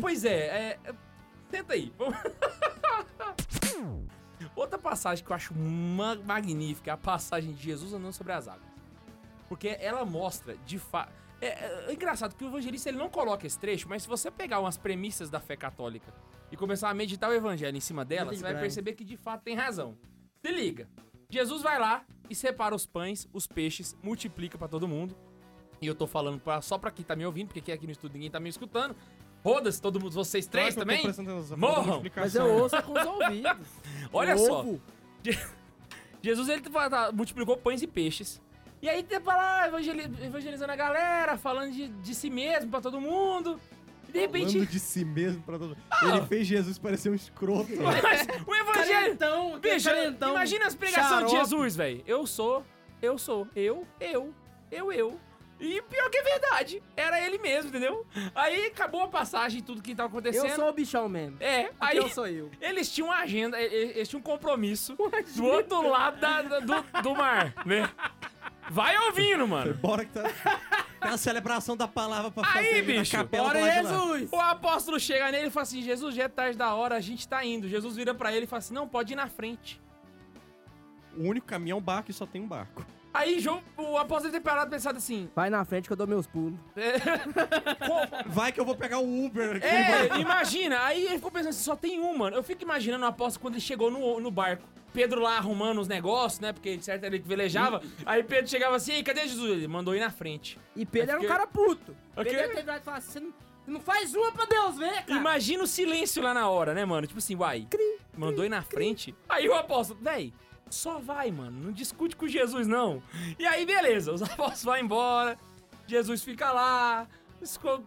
S1: Pois é, é, é, Tenta aí. [LAUGHS] Outra passagem que eu acho ma- magnífica é a passagem de Jesus andando sobre as águas. Porque ela mostra, de fato. É, é- é engraçado que o evangelista ele não coloca esse trecho, mas se você pegar umas premissas da fé católica e começar a meditar o evangelho em cima dela, você vai perceber que de fato tem razão. Se liga. Jesus vai lá e separa os pães, os peixes, multiplica pra todo mundo. E eu tô falando pra- só pra quem tá me ouvindo, porque aqui, aqui no estúdio ninguém tá me escutando. Roda-se todo mundo, vocês três também. Morram.
S3: Mas eu ouço com os ouvidos. [LAUGHS]
S1: Olha só. [LAUGHS] Jesus ele multiplicou pães e peixes. E aí tem pra lá evangeli- evangelizando a galera, falando de, de si mesmo pra todo mundo. E de repente.
S2: Falando de si mesmo pra todo mundo. Ele fez Jesus parecer um escroto. [LAUGHS]
S1: Mas o evangelho.
S3: Aquele
S1: Bicho,
S3: carentão.
S1: imagina as pregações de. Jesus, velho. Eu sou, eu sou, eu, eu, eu, eu. E pior que é verdade, era ele mesmo, entendeu? Aí acabou a passagem, tudo que tava acontecendo.
S3: Eu sou o bichão mesmo.
S1: É,
S3: Aí eu sou eu.
S1: eles tinham uma agenda, e- e- eles tinham um compromisso do outro lado da- do, do mar, né? Vai ouvindo, mano. [LAUGHS]
S2: Bora que tá. Tem uma celebração da palavra pra
S1: Aí,
S2: fazer
S1: bicho,
S2: na capela
S3: Bora. Jesus!
S1: O apóstolo chega nele e fala assim: Jesus, já é tarde da hora, a gente tá indo. Jesus vira pra ele e fala assim: Não, pode ir na frente.
S2: O único caminho é um barco e só tem um barco.
S1: Aí João, o apóstolo ter parado e pensado assim:
S3: Vai na frente que eu dou meus pulos.
S1: "Co- [LAUGHS]
S2: Vai que eu vou pegar o Uber. aqui.
S1: É, imagina. Aí ele ficou pensando assim: só tem um, mano. Eu fico imaginando o apóstolo quando ele chegou no, no barco. Pedro lá arrumando os negócios, né? Porque de certo ele que velejava. Aí Pedro chegava assim: cadê Jesus? Ele mandou ir na frente.
S3: E Pedro era um cara puto.
S1: Ok.
S3: Pedro teve vontade de falar assim, você não, faz uma pra Deus ver, cara.
S1: Imagina o silêncio lá na hora, né, mano? Tipo assim, uai, mandou ir na frente. Aí o apóstolo, véi, só vai, mano. Não discute com Jesus, não. E aí, beleza, os [LAUGHS] apóstolos vão embora. Jesus fica lá,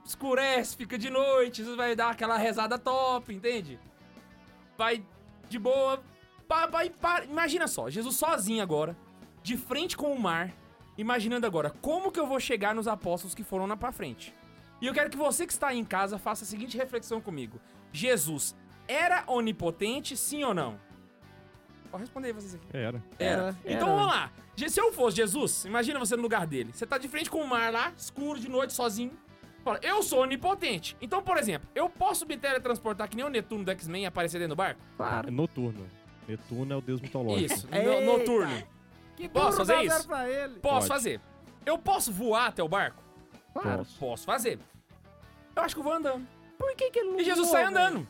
S1: escurece, fica de noite. Jesus vai dar aquela rezada top, entende? Vai de boa. Pa, Imagina só, Jesus sozinho agora, de frente com o mar, imaginando agora como que eu vou chegar nos apóstolos que foram lá pra frente. E eu quero que você que está aí em casa faça a seguinte reflexão comigo. Jesus era onipotente, sim ou não? Pode responder aí vocês aqui.
S2: Era.
S1: Era.
S3: Era,
S1: Então
S3: era.
S1: vamos lá. Se eu fosse Jesus, imagina você no lugar dele. Você tá de frente com o mar lá, escuro, de noite, sozinho. Fala, eu sou onipotente. Então, por exemplo, eu posso me teletransportar que nem o Netuno do X-Men e aparecer dentro do barco?
S2: É
S3: Claro.
S2: Netuno. É o deus mitológico.
S1: Isso, no, noturno.
S3: Que
S1: Posso
S3: burro
S1: fazer
S3: dá
S1: isso?
S3: Pra ele.
S1: Posso
S2: Pode.
S1: fazer. Eu posso voar até o barco?
S3: Claro.
S2: Posso.
S1: Posso fazer. Eu acho que eu vou andando.
S3: Por que que ele não
S1: E Jesus
S3: voou,
S1: sai andando.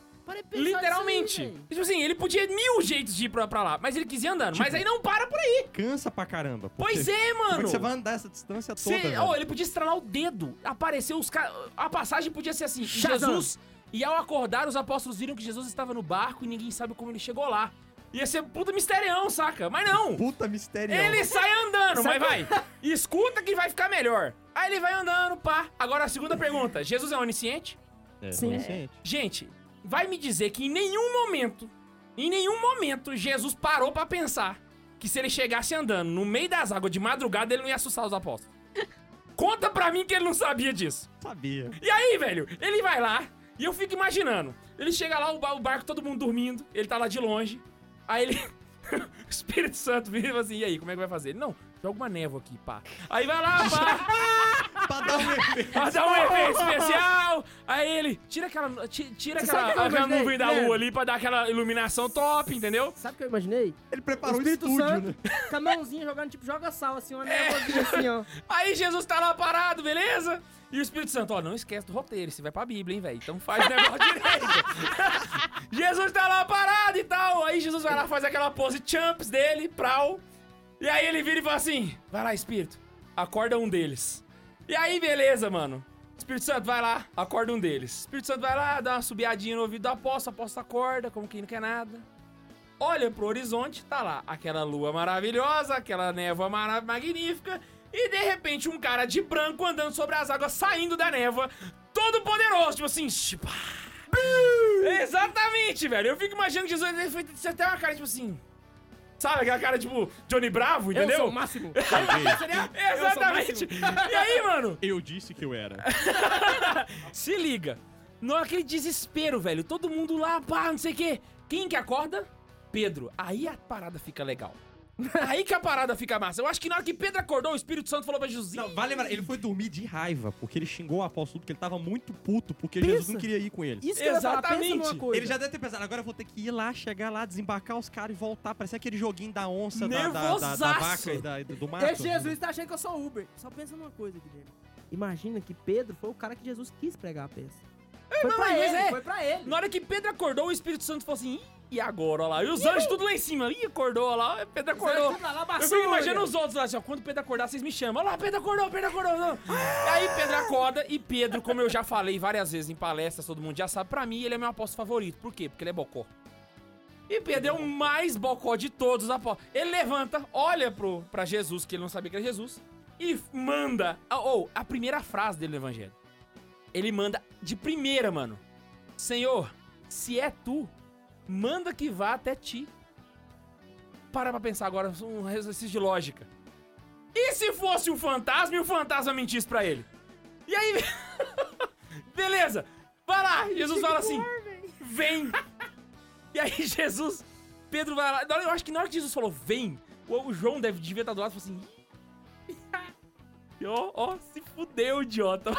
S1: Literalmente.
S3: velho.
S1: tipo assim, ele podia mil jeitos de ir pra, pra lá, mas ele quis ir andando. mas aí não para por aí.
S2: Cansa pra caramba.
S1: Pois é,
S2: é
S1: mano.
S2: você vai andar essa distância toda?
S1: Cê- oh, ele podia estralar o dedo. Apareceu os caras. A passagem podia ser assim:
S3: Shazam.
S1: Jesus. E ao acordar, os apóstolos viram que Jesus estava no barco e ninguém sabe como ele chegou lá. Ia ser puta misterião, saca? Mas não.
S2: Puta mistério.
S1: Ele sai andando, mas vai. Escuta que vai ficar melhor. Aí ele vai andando, pá. Agora a segunda pergunta: Jesus é onisciente?
S2: É,
S3: Sim.
S2: onisciente.
S1: Gente, vai me dizer que em nenhum momento, em nenhum momento, Jesus parou pra pensar que se ele chegasse andando no meio das águas de madrugada, ele não ia assustar os apóstolos. [LAUGHS] Conta pra mim que ele não sabia disso.
S2: Sabia.
S1: E aí, velho, ele vai lá e eu fico imaginando. Ele chega lá, o barco, todo mundo dormindo, ele tá lá de longe. Aí ele. [LAUGHS] o Espírito Santo vira assim: e aí, como é que vai fazer? Ele, não, joga uma névoa aqui, pá. Aí vai lá, pá. [LAUGHS]
S2: pra dar um [LAUGHS] efeito.
S1: Pra dar um efeito especial. Aí ele tira aquela, ti- tira
S3: Você
S1: aquela, aquela nuvem da lua ali pra dar aquela iluminação top, entendeu?
S3: Sabe o que eu imaginei?
S2: Ele preparou o
S3: Espírito
S2: estúdio,
S3: Santo,
S2: né?
S3: com a mãozinha jogando, tipo, joga sal, assim, uma névoazinha assim, ó. [LAUGHS]
S1: Aí Jesus tá lá parado, beleza? E o Espírito Santo, ó, não esquece do roteiro, você vai pra Bíblia, hein, velho? Então faz o negócio direito. Jesus tá lá parado e tal. Aí Jesus vai lá, faz aquela pose champs dele, prau. E aí ele vira e fala assim: vai lá, Espírito, acorda um deles. E aí, beleza, mano. Espírito Santo vai lá, acorda um deles. Espírito Santo vai lá, dá uma subiadinha no ouvido do o apóstolo acorda, como quem não quer nada. Olha pro horizonte, tá lá aquela lua maravilhosa, aquela névoa mara- magnífica, e de repente um cara de branco andando sobre as águas, saindo da névoa, todo poderoso, tipo assim, Exatamente, velho. Eu fico imaginando que Jesus fez até uma cara, tipo assim. Sabe, aquela cara, tipo, Johnny Bravo, entendeu? [LAUGHS]
S3: Eu sou o máximo.
S1: Exatamente. E aí, mano,
S2: Eu disse que eu era. [LAUGHS]
S1: se liga. Naquele desespero, velho. Todo mundo lá, pá, não sei o quê. Quem que acorda? Pedro. Aí a parada fica legal. [LAUGHS] Aí que a parada fica massa. Eu acho que na hora que Pedro acordou, o Espírito Santo falou pra Jesus.
S2: Não, vale lembrar, ele foi dormir de raiva, porque ele xingou o apóstolo, porque ele tava muito puto, porque
S3: Pensa.
S2: Jesus não queria ir com ele.
S3: Isso que falar,
S1: Exatamente.
S3: numa coisa.
S2: Ele já deve ter pensado, agora eu vou ter que ir lá, chegar lá, desembarcar os caras e voltar. Parece aquele joguinho da onça, da, da, da, da vaca e da, do mato.
S3: Esse Jesus tá achando que eu sou Uber. Só pensa numa coisa, Guilherme. Imagina que Pedro foi o cara que Jesus quis pregar a peça. Foi
S1: mas-
S3: pra
S1: mas
S3: ele,
S1: é.
S3: foi pra ele.
S1: Na hora que Pedro acordou, o Espírito Santo falou assim: Ih, e agora, ó lá? E os anjos tudo lá em cima. Ih, acordou, ó lá. Pedro acordou.
S3: Lá,
S1: Eu fico imaginando os outros lá assim, ó. Quando Pedro acordar, vocês me chamam. Olha lá, Pedro acordou, Pedro acordou. Não. E aí Pedro acorda e Pedro, como eu já falei várias vezes em palestras, todo mundo já sabe, pra mim ele é meu apóstolo favorito. Por quê? Porque ele é bocó. E Pedro é o mais bocó de todos os apóstolos. Ele levanta, olha pro, pra Jesus, que ele não sabia que era Jesus, e manda. Ou, a primeira frase dele no evangelho. Ele manda de primeira, mano. Senhor, se é tu, manda que vá até ti. Para pra pensar agora, um exercício de lógica. E se fosse um fantasma e o fantasma mentisse pra ele? E aí. [LAUGHS] Beleza! Vai lá! Jesus fala assim: vem! [LAUGHS] E aí Jesus, Pedro vai lá. Eu acho que na hora que Jesus falou, vem, o, João deve, devia estar do lado e falou assim. Ó, ó, se fudeu, idiota.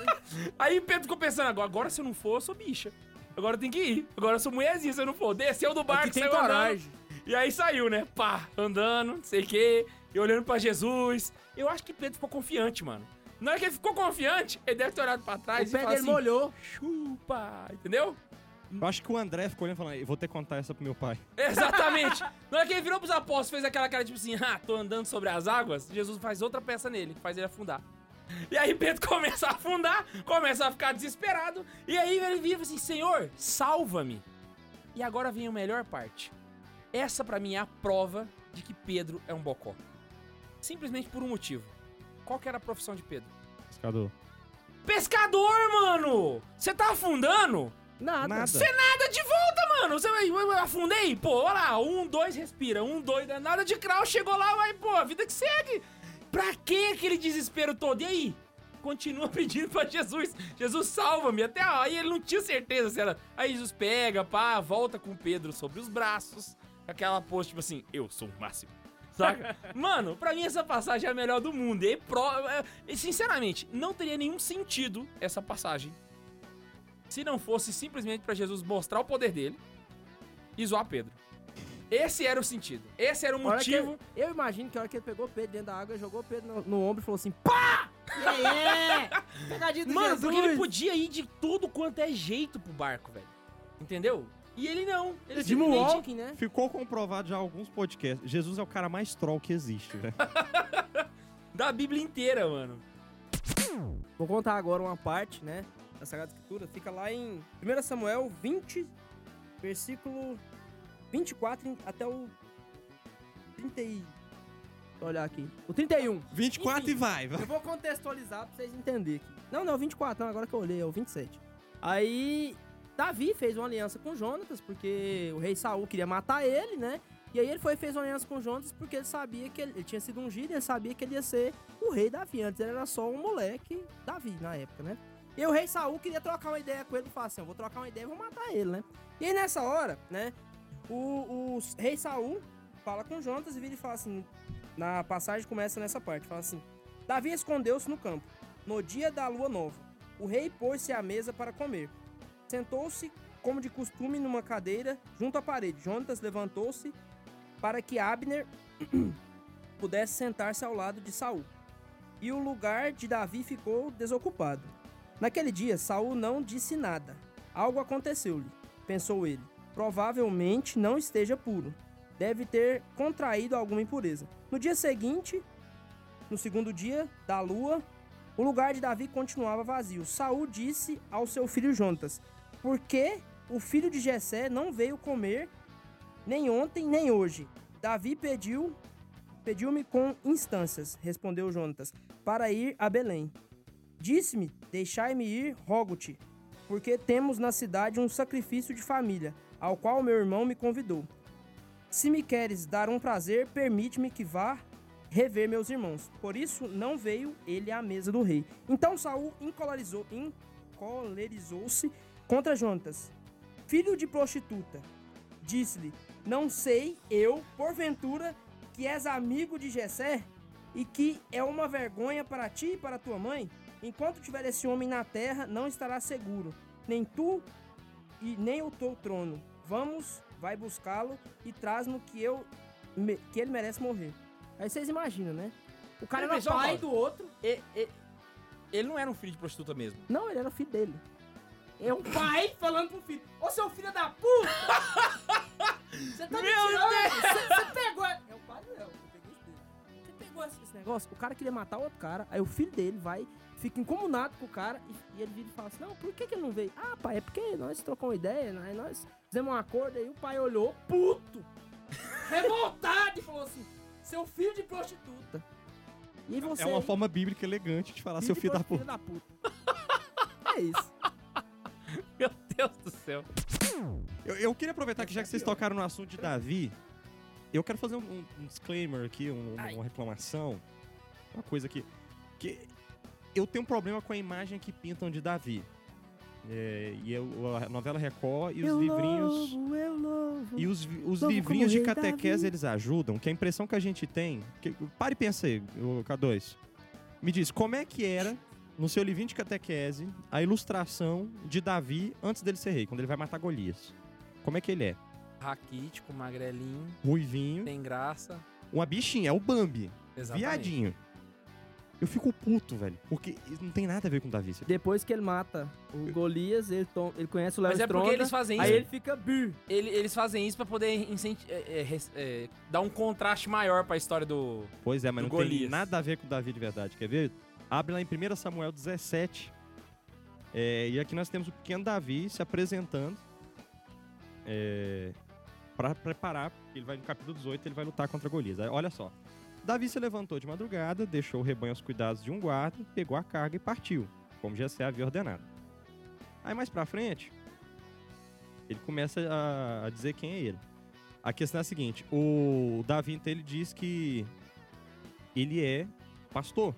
S1: [LAUGHS] Aí Pedro ficou pensando, agora, agora se eu não for, eu sou bicha. Agora tem que ir. Agora eu sou mulherzinha se eu não for. Desceu do barco,
S3: Aqui tem
S1: saiu andando.
S3: coragem.
S1: E aí saiu, né? Pá, andando, não sei o quê, e olhando pra Jesus. Eu acho que Pedro ficou confiante, mano. Na hora que ele ficou confiante, ele deve ter olhado pra trás
S3: O
S1: e
S3: pé dele
S1: assim,
S3: molhou.
S1: chupa, entendeu?
S2: Eu acho que o André ficou olhando e falando, "Eu vou ter que contar essa pro meu pai. [LAUGHS]
S1: Exatamente. Na hora que ele virou pros apóstolos, fez aquela cara tipo assim, ah, tô andando sobre as águas, Jesus faz outra peça nele, que faz ele afundar. E aí Pedro [LAUGHS] começa a afundar, começa a ficar desesperado, e aí ele vira assim, Senhor, salva-me. E agora vem a melhor parte. Essa pra mim é a prova de que Pedro é um bocó. Simplesmente por um motivo. Qual que era a profissão de Pedro?
S2: Pescador.
S1: Pescador, mano! Você tá afundando?
S3: Nada.
S2: Nada.
S1: Você nada de volta, mano. Você vai, afundei? Pô, olha lá. Um, dois, respira. Um, dois, nada de crawl. Chegou lá, vai, pô, a vida que segue. Pra que aquele desespero todo? E aí? Continua [LAUGHS] pedindo pra Jesus. Jesus, salva-me. Até aí ele não tinha certeza se era. Aí Jesus pega, pá, volta com Pedro sobre os braços. Aquela pose, tipo assim, eu sou o máximo. Saca? [LAUGHS] Mano, pra mim essa passagem é a melhor do mundo. E, pro, é, e, sinceramente, não teria nenhum sentido essa passagem se não fosse simplesmente pra Jesus mostrar o poder dele e zoar Pedro. Esse era o sentido. Esse era o motivo.
S3: ele- eu imagino que a hora que ele pegou o Pedro dentro da água, jogou o Pedro no, no ombro e falou assim: pá! Aí, é? Pegadinha do
S1: Mano,
S3: Jesus.
S1: porque ele podia ir de tudo quanto é jeito pro barco, velho. Entendeu? E ele não. Ele
S3: De Moonwalking, né?
S2: Ficou comprovado já em alguns podcasts. Jesus é o cara mais troll que existe, velho. [LAUGHS]
S1: Da Bíblia inteira, mano.
S3: Vou contar agora uma parte, né? Da Sagrada Escritura. Fica lá em 1 Samuel 20, versículo 24 em- até o 30 e... Deixa eu olhar aqui. O 31.
S2: 24
S3: Enfim.
S2: e vai, vai.
S3: Eu vou contextualizar pra vocês entenderem aqui. Não, não, 24, não, agora que eu olhei, é o 27. Aí, Davi fez uma aliança com Jonatas, porque o rei Saul queria matar ele, né? E aí ele foi e fez uma aliança com Jonatas porque ele sabia que ele, ele tinha sido ungido e ele sabia que ele ia ser o rei Davi. Antes ele era só um moleque Davi na época, né? E o rei Saul queria trocar uma ideia com ele e falar assim: eu vou trocar uma ideia e vou matar ele, né? E aí nessa hora, né? O, o rei Saul fala com Jonatas e vira e fala assim: na passagem começa nessa parte, fala assim: Davi escondeu-se no campo. No dia da lua nova, o rei pôs-se à mesa para comer. Sentou-se, como de costume, numa cadeira junto à parede. Jonatas levantou-se para que Abner [CLEARS THROAT] pudesse sentar-se ao lado de Saul. E o lugar de Davi ficou desocupado. Naquele dia, Saul não disse nada. Algo aconteceu-lhe, pensou ele. Provavelmente não esteja puro. Deve ter contraído alguma impureza. No dia seguinte, no segundo dia da lua, o lugar de Davi continuava vazio. Saul disse ao seu filho Jontas: Por que o filho de Jessé não veio comer nem ontem nem hoje? Davi pediu pediu-me com instâncias, respondeu Jonatas, para ir a Belém. Disse-me: Deixai-me ir, rogo-te, porque temos na cidade um sacrifício de família, ao qual meu irmão me convidou. Se me queres dar um prazer, permite-me que vá rever meus irmãos. Por isso não veio ele à mesa do rei. Então Saul encolerizou, encolerizou-se contra Jonatas, filho de prostituta. Disse-lhe: Não sei eu, porventura, que és amigo de Jessé e que é uma vergonha para ti e para tua mãe? Enquanto tiver esse homem na terra, não estará seguro, nem tu e nem o teu trono. Vamos, vai buscá-lo e traz-no que eu me- que ele merece morrer. Aí vocês imaginam, né? O cara
S1: Peraí,
S3: era pai do outro.
S1: E- e- ele não era um filho de prostituta mesmo.
S3: Não, ele era o filho dele. É um pai falando pro filho: Ô seu filho da puta! [LAUGHS] Você tá me
S1: Meu
S3: tirando? Você pegou. É o pai não, eu peguei isso dele. Você pegou esse negócio? O cara queria matar o outro cara, aí o filho dele vai, fica incomunado com o cara e, e ele vira e fala assim: Não, por que, que ele não veio? Ah, pai, é porque nós trocamos uma ideia, né? Aí nós fizemos um acordo, aí o pai olhou, puto, [LAUGHS] revoltado, e falou assim: Seu filho de prostituta. E aí você.
S2: É uma forma bíblica elegante de falar seu filho da puta.
S3: Filho da puta. É isso. [LAUGHS]
S1: Meu Deus do céu.
S2: Eu, eu queria aproveitar que já que vocês tocaram no assunto de Davi, eu quero fazer um, um disclaimer aqui, um- uma reclamação. Uma coisa que. que eu tenho um problema com a imagem que pintam de Davi. É, e eu- a novela Record e os livrinhos.
S3: eu louvo.
S2: E os, os livrinhos de catequese,
S3: Davi.
S2: eles ajudam, que a impressão que a gente tem... Que, pare e pensa aí, o K2. Me diz, como é que era, no seu livrinho de catequese, a ilustração de Davi antes dele ser rei, quando ele vai matar Golias? Como é que ele é?
S1: Raquítico, magrelinho,
S2: Ruivinho,
S1: tem graça.
S2: uma bichinha, é o Bambi,
S1: Exatamente.
S2: viadinho. Eu fico puto, velho, porque não tem nada a ver com Davi. isso aqui.
S3: Depois que ele mata o Golias, ele, tom- ele conhece o Léo
S1: Mas é porque eles fazem
S3: aí
S1: isso.
S3: ele fica bir.
S1: Ele- eles fazem isso pra poder incenti- é, é, é, dar um contraste maior pra história do.
S2: Pois é, mas não tem
S1: Golias.
S2: nada a ver com Davi de verdade. Quer ver? Abre lá em 1 Samuel 17. É, e aqui nós temos o pequeno Davi se apresentando é, para preparar. Ele vai no capítulo 18, ele vai lutar contra Golias. Aí, Olha só. Davi se levantou de madrugada, deixou o rebanho aos cuidados de um guarda, pegou a carga e partiu, como Jessé havia ordenado. Aí mais pra frente, ele começa a, dizer quem é ele. A questão é a seguinte: o Davi, então, ele diz que ele é pastor.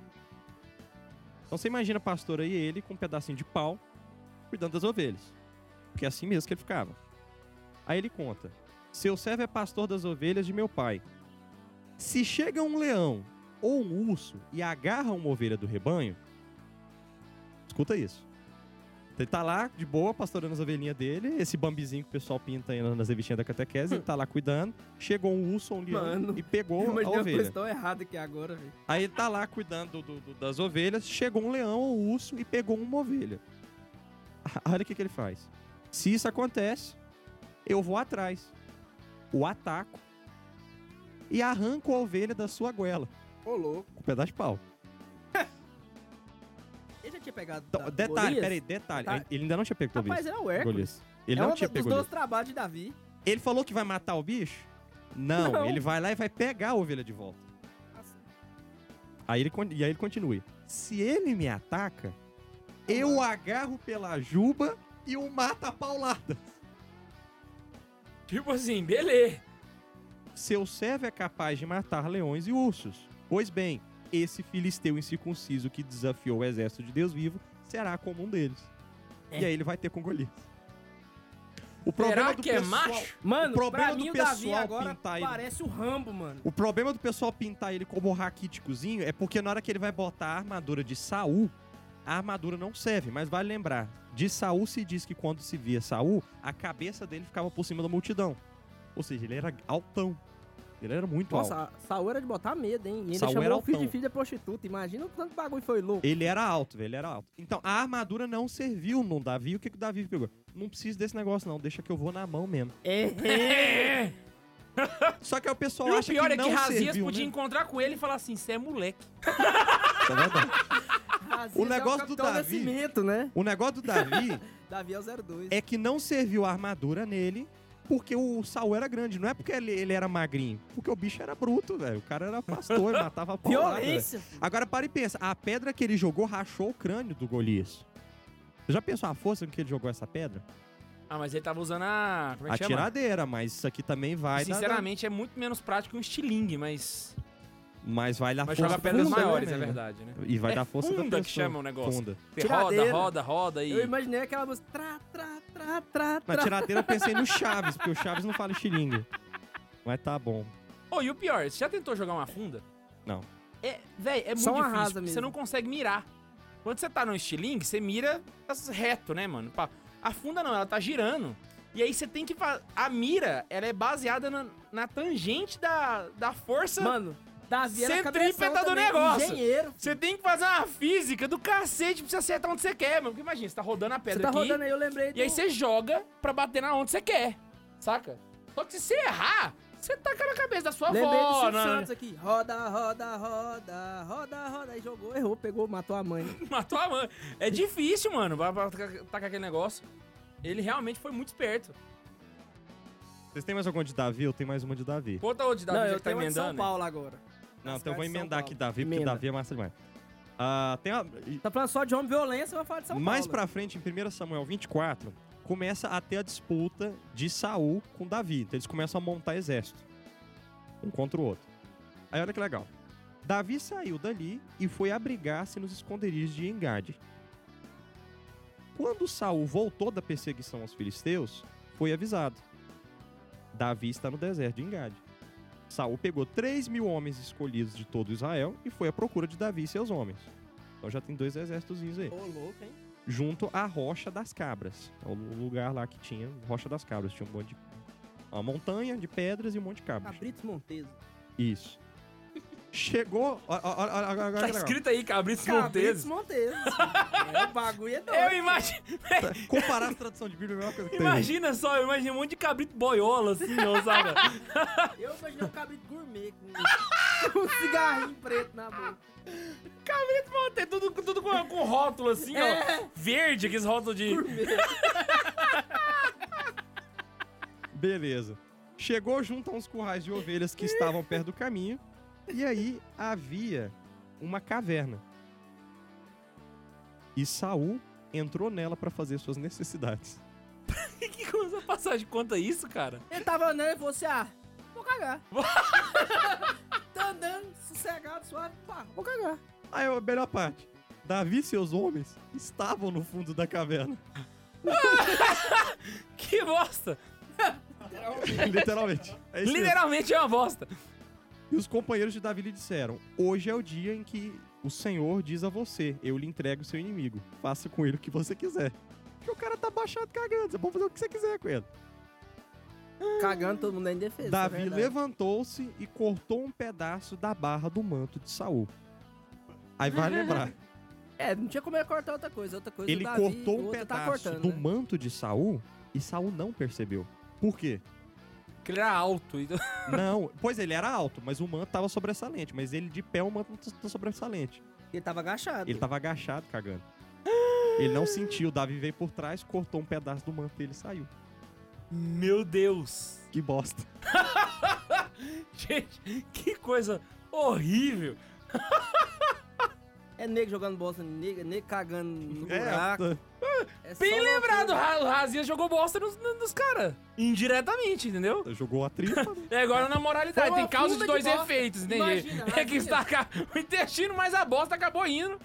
S2: Então você imagina pastor aí, ele com um pedacinho de pau, cuidando das ovelhas. Porque é assim mesmo que ele ficava. Aí ele conta: Seu servo é pastor das ovelhas de meu pai. Se chega um leão ou um urso e agarra uma ovelha do rebanho, escuta isso. Ele tá lá, de boa, pastorando as ovelhinhas dele. Esse bambizinho que o pessoal pinta aí nas revistinhas da catequese, ele tá lá cuidando. Chegou um urso ou um leão
S3: Mano,
S2: e pegou a ovelha.
S3: coisa tão errada aqui agora, velho.
S2: Aí ele tá lá cuidando do- do- das ovelhas, chegou um leão ou um urso e pegou uma ovelha. [LAUGHS] Olha o que, que ele faz. Se isso acontece, eu vou atrás, o ataco e arranco a ovelha da sua goela
S3: Ô, louco.
S2: com um pedaço de pau. [LAUGHS]
S3: Ele já tinha pegado
S2: Então,
S3: da-
S2: detalhe,
S3: Golias?
S2: peraí, detalhe.
S3: Tá.
S2: Ele ainda não tinha pego o
S3: Rapaz,
S2: bicho.
S3: é o Hércules.
S2: Golias. Ele
S3: é
S2: não
S3: um
S2: tinha
S3: dos
S2: pego o
S3: dois
S2: bicho.
S3: trabalhos de Davi.
S2: Ele falou que vai matar o bicho? Não,
S3: Não.
S2: ele vai lá e vai pegar a ovelha de volta. Aí ele, con- e aí ele continua. Se ele me ataca, eu agarro pela juba e o mato a paulada.
S1: Tipo assim, beleza.
S2: Seu servo é capaz de matar leões e ursos. Pois bem, esse filisteu incircunciso que desafiou o exército de Deus vivo será como um deles.
S3: É.
S2: E aí ele vai ter com Golias. O problema
S1: Será
S2: do
S1: que é
S2: pessoal-
S1: macho?
S3: Mano,
S2: O problema
S3: pra
S2: do
S3: mim o Davi
S2: pessoal
S3: agora
S2: pintar ele-
S3: parece o Rambo, mano.
S2: O problema do pessoal pintar ele como raquíticozinho é porque na hora que ele vai botar a armadura de Saul, a armadura não serve, mas vale lembrar, de Saul se diz que quando se via Saul, a cabeça dele ficava por cima da multidão. Ou seja, ele era altão. Ele era muito alto.
S3: Nossa, Saul era de botar medo, hein? E ainda
S2: Saul era
S3: chamou o filho de filha de prostituta. Imagina o tanto de bagulho foi louco.
S2: Ele era alto, velho, ele era alto. Então, a armadura não serviu no Davi. O que, que o Davi pegou? Não preciso desse negócio, não. Deixa que eu vou na mão mesmo.
S3: É. [LAUGHS]
S2: Só que o pessoal
S1: E o
S2: acha
S1: pior
S2: que
S1: é
S2: não
S1: que Razias
S2: serviu,
S1: podia
S2: né?
S1: encontrar com ele e falar assim: você é moleque. [LAUGHS]
S2: Tá vendo?
S3: Razias
S2: O
S3: é
S2: negócio do Davi-
S3: né?
S2: O negócio do Davi [LAUGHS]
S3: Davi é o 02.
S2: é que não serviu a armadura nele porque o Saul era grande. Não é porque ele, ele era magrinho, porque o bicho era bruto, velho. O cara era pastor, ele [LAUGHS] matava a paulada.
S3: Violência.
S2: Agora para e pensa, a pedra que ele jogou rachou o crânio do Golias. Você já pensou a força com que ele jogou essa pedra?
S1: Ah, mas ele tava usando a. Como é
S2: a
S1: que chama?
S2: tiradeira, mas isso aqui também vai dar-
S1: Sinceramente, é muito menos prático que um estilingue, mas.
S2: Mas vai dar
S1: Mas
S2: força
S1: joga pedras
S2: funda, né,
S1: maiores, é
S2: velho?
S1: verdade, né?
S2: E vai
S1: É
S2: dar força da
S1: funda que
S2: pessoa.
S1: chama o negócio.
S2: Funda.
S1: Você roda, roda, roda e.
S3: Eu imaginei aquela música. Tra, tra, tra, tra,
S2: Na tiradeira eu pensei no [LAUGHS] Chaves, porque o Chaves não fala xilingue. Mas tá bom.
S1: Ô, e o pior, você já tentou jogar uma funda?
S2: Não.
S1: É, véi, é muito
S3: Só
S1: difícil.
S3: rasa
S1: porque Você
S3: mesmo.
S1: não consegue mirar. Quando você tá no estilingue, você mira reto, né, mano? A funda não, ela tá girando. E aí você tem que fazer. A mira, ela é baseada na, na tangente da, da força.
S3: Mano, Davi era
S1: Centrípeta do
S3: também,
S1: negócio.
S3: Engenheiro.
S1: Você tem que fazer uma física do cacete pra você acertar onde você quer, mano. Porque imagina, você tá rodando a
S3: Você
S1: pedra
S3: tá
S1: aqui.
S3: rodando aí, eu lembrei do...
S1: E aí você joga pra bater na onde você quer. Saca? Só que se você errar, você taca na cabeça da sua
S3: Lembrei do
S1: avó.
S3: Silvio
S1: na-
S3: Santos aqui. Roda, roda, roda, roda, roda. Aí jogou, errou, pegou, matou a mãe. [LAUGHS]
S1: Matou a mãe. É difícil, mano, pra, pra tacar aquele negócio. Ele realmente foi muito esperto.
S2: Vocês têm mais alguma de Davi? Eu tenho mais uma de Davi.
S1: Conta o de Davi
S3: não,
S1: já
S3: eu
S1: que tá
S3: tenho uma de São
S1: emendando.
S3: Paulo agora.
S2: Não, então eu vou emendar aqui Davi, porque
S3: Emenda.
S2: Davi é massa demais. Ah, tem uma-
S3: Tá falando só de homem violência, vai falar de São
S2: Mais
S3: Paulo.
S2: pra frente, em 1 Samuel 24, começa a ter a disputa de Saul com Davi. Então eles começam a montar exército. Um contra o outro. Aí olha que legal. Davi saiu dali e foi abrigar-se nos esconderijos de Engade. Quando Saul voltou da perseguição aos filisteus, foi avisado. Davi está no deserto de Engade. Saul pegou 3 mil homens escolhidos de todo Israel e foi à procura de Davi e seus homens. Então já tem dois exércitos aí.
S3: Ô, louco, hein?
S2: Junto à Rocha das Cabras. É o lugar lá que tinha Rocha das Cabras. Tinha um monte de. Uma montanha de pedras e um monte de cabras.
S3: Cabritos Monteso.
S2: Isso. Chegou. ó, ó, ó, ó,
S1: Tá
S2: legal.
S1: escrito aí, Cabritos
S3: Cabritos
S1: Monteses. [LAUGHS]
S3: É, o bagulho é doido.
S1: Eu imagino, [LAUGHS]
S2: Comparar a tradução de Bíblia é a mesma coisa que tem.
S1: imagina só, eu imaginei um monte de cabrito boiola, assim, ó, sabe? [LAUGHS]
S3: Eu imaginei um cabrito gourmet com, com um cigarrinho preto na boca.
S1: cabrito Monteses, tudo, tudo com, com rótulo, assim, ó.
S3: É.
S1: Verde, aqueles rótulos de...
S3: Gourmet.
S2: Beleza. Chegou junto a uns currais de ovelhas que estavam perto do caminho. E aí havia uma caverna. E Saul entrou nela para fazer suas necessidades. [LAUGHS]
S1: que coisa passagem conta isso, cara?
S3: Ele tava andando e falou assim: ah, vou cagar. [LAUGHS] tá andando, sossegado, suave, pá, vou cagar.
S2: Aí a melhor parte. Davi e seus homens estavam no fundo da caverna. [LAUGHS]
S1: Que bosta!
S2: Literalmente. É isso mesmo.
S1: Literalmente é uma bosta.
S2: E os companheiros de Davi lhe disseram: Hoje é o dia em que o Senhor diz a você: Eu lhe entrego o seu inimigo. Faça com ele o que você quiser. Porque o cara tá baixado cagando. Você pode fazer o que você quiser com ele.
S3: Cagando todo mundo é indefeso.
S2: Davi
S3: é verdade.
S2: levantou-se e cortou um pedaço da barra do manto de Saul. Aí vai lembrar, [LAUGHS]
S3: É, não tinha como ele cortar outra coisa. Outra coisa
S2: ele
S3: Davi,
S2: cortou um
S3: tá
S2: pedaço
S3: cortando,
S2: do
S3: né?
S2: manto de Saul e Saul não percebeu. Por quê?
S1: Porque ele era alto. [LAUGHS] Então...
S2: Não, pois ele era alto, mas o manto tava sobressalente. Mas ele de pé, o manto não tá sobressalente.
S3: Ele tava agachado.
S2: Ele tava agachado cagando. Ele não sentiu, Davi veio por trás, cortou um pedaço do manto e ele saiu.
S1: Meu Deus.
S2: Que bosta. [LAUGHS]
S1: Gente, que coisa horrível. [LAUGHS]
S3: É negro jogando bosta, negro, negro cagando no
S2: É,
S3: buraco. É, só
S1: Bem lembrado, o Razias jogou bosta nos, nos caras. Indiretamente, entendeu?
S2: jogou a tripa. né?
S1: É agora na moralidade, tem causa de dois
S3: de
S1: efeitos, entende?
S3: Imagina,
S1: É que
S3: Razias.
S1: está ca- o intestino, mas a bosta acabou indo.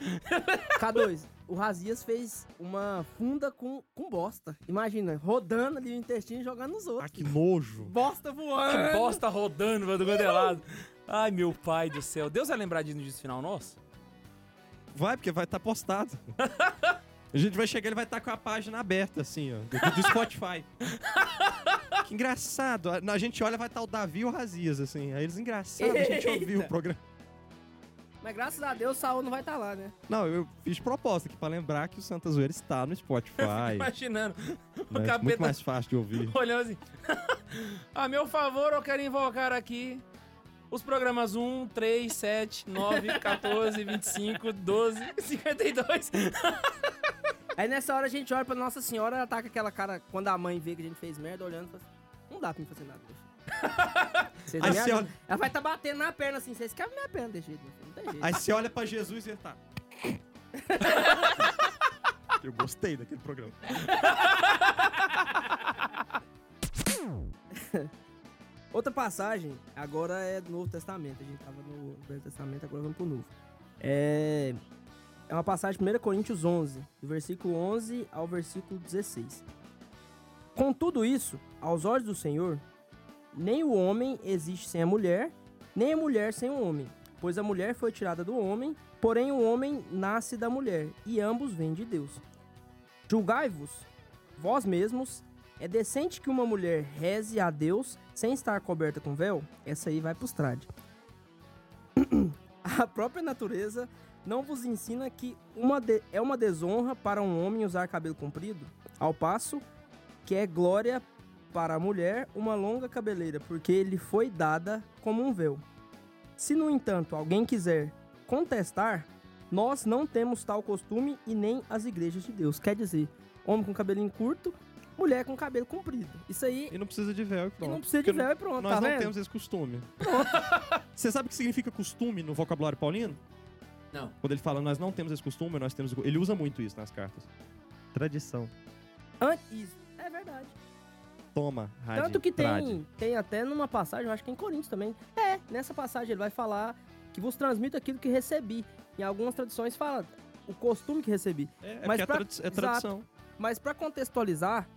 S3: K2, o Razias fez uma funda com, com bosta. Imagina, rodando ali o intestino e jogando nos
S2: ah,
S3: outros.
S2: que nojo.
S3: Bosta voando.
S1: Bosta rodando do é lado. Ai, meu pai do céu. Deus vai lembrar disso no final nosso?
S2: Vai, porque vai estar postado. [LAUGHS] A gente vai chegar, ele vai estar com a página aberta, assim, ó, do, do Spotify. [LAUGHS] que engraçado. A, a gente olha, vai estar o Davi e o Razias, assim. Aí eles, engraçado, a gente ouviu o programa.
S3: Mas graças a Deus, o Saul não vai estar lá, né?
S2: Não, eu fiz proposta aqui pra lembrar que o Santa Zoeira está no Spotify.
S1: Imaginando. O
S2: né?
S1: capeta
S2: Muito mais fácil de ouvir. [LAUGHS]
S1: olhando assim. a meu favor, eu quero invocar aqui os programas 1, 3, 7, 9, 14, 25, 12, 52.
S3: Aí nessa hora a gente olha pra Nossa Senhora, ela tá com aquela cara, quando a mãe vê que a gente fez merda, olhando, fala assim, não dá pra me fazer nada, deixa. [LAUGHS] Vocês
S2: Aí
S3: me
S2: você olha-
S3: Ela vai tá batendo na perna assim, vocês quebram minha perna desse jeito, meu filho, não tem jeito.
S2: Aí você olha pra Jesus e ele tá. [LAUGHS] Eu gostei daquele programa. [LAUGHS]
S3: Outra passagem, agora é do Novo Testamento. A gente tava no Velho Testamento, agora vamos pro Novo. É, é uma passagem de 1 Coríntios 11, do versículo 11 ao versículo 16. Com tudo isso, aos olhos do Senhor, nem o homem existe sem a mulher, nem a mulher sem o homem. Pois a mulher foi tirada do homem, porém o homem nasce da mulher, e ambos vêm de Deus. Julgai-vos, vós mesmos, é decente que uma mulher reze a Deus sem estar coberta com véu? Essa aí vai pros trade. [CLEARS THROAT] a própria natureza não vos ensina que uma de- é uma desonra para um homem usar cabelo comprido? Ao passo que é glória para a mulher uma longa cabeleira, porque lhe foi dada como um véu. Se, no entanto, alguém quiser contestar, nós não temos tal costume e nem as igrejas de Deus. Quer dizer, homem com cabelinho curto, mulher com cabelo comprido. Isso aí
S2: E não precisa de véu e
S3: e
S2: pronto.
S3: não precisa de
S2: Porque
S3: véu e pronto,
S2: Nós
S3: tá
S2: não
S3: vendo?
S2: temos esse costume. [LAUGHS] Você sabe o que significa costume no vocabulário paulino?
S1: Não.
S2: Quando ele fala nós não temos esse costume, nós temos. Ele usa muito isso nas cartas. Tradição.
S3: An- Isso, é verdade.
S2: Toma, rádio.
S3: Tanto que tem, tem até numa passagem, eu acho que é em Coríntios também. É, nessa passagem ele vai falar que vos transmito aquilo que recebi. Em algumas traduções fala o costume que recebi.
S2: É, é
S3: Mas
S2: porque é,
S3: pra-
S2: tradi- é
S3: Exato.
S2: tradição.
S3: Mas pra contextualizar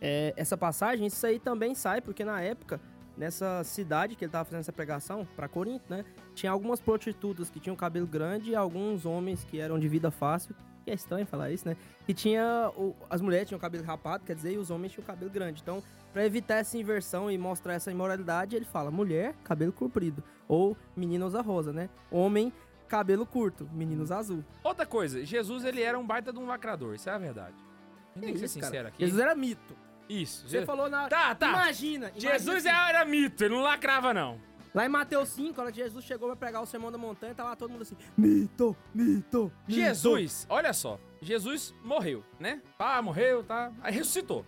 S3: é, essa passagem, isso aí também sai, porque na época, nessa cidade que ele tava fazendo essa pregação, pra Corinto, né? Tinha algumas prostitutas que tinham cabelo grande e alguns homens que eram de vida fácil. Que é estranho falar isso, né? E tinha. o- as mulheres tinham cabelo rapado, quer dizer, e os homens tinham cabelo grande. Então, pra evitar essa inversão e mostrar essa imoralidade, ele fala: mulher, cabelo comprido. Ou menina usa rosa, né? Homem, cabelo curto. Menino usa azul.
S1: Outra coisa, Jesus ele era um baita de um lacrador, isso é a verdade. A gente tem que ser
S3: isso, cara.
S1: sincero aqui.
S3: Jesus era mito.
S1: Isso.
S3: Você falou na.
S1: Tá, tá.
S3: Imagina!
S1: Jesus é
S3: imagina
S1: era mito, ele não lacrava não.
S3: Lá em Mateus 5, quando Jesus chegou pra pregar o sermão da montanha, tá lá todo mundo assim: mito, mito, mito.
S1: Jesus, olha só, Jesus morreu, né? Ah, morreu, tá? Aí ressuscitou.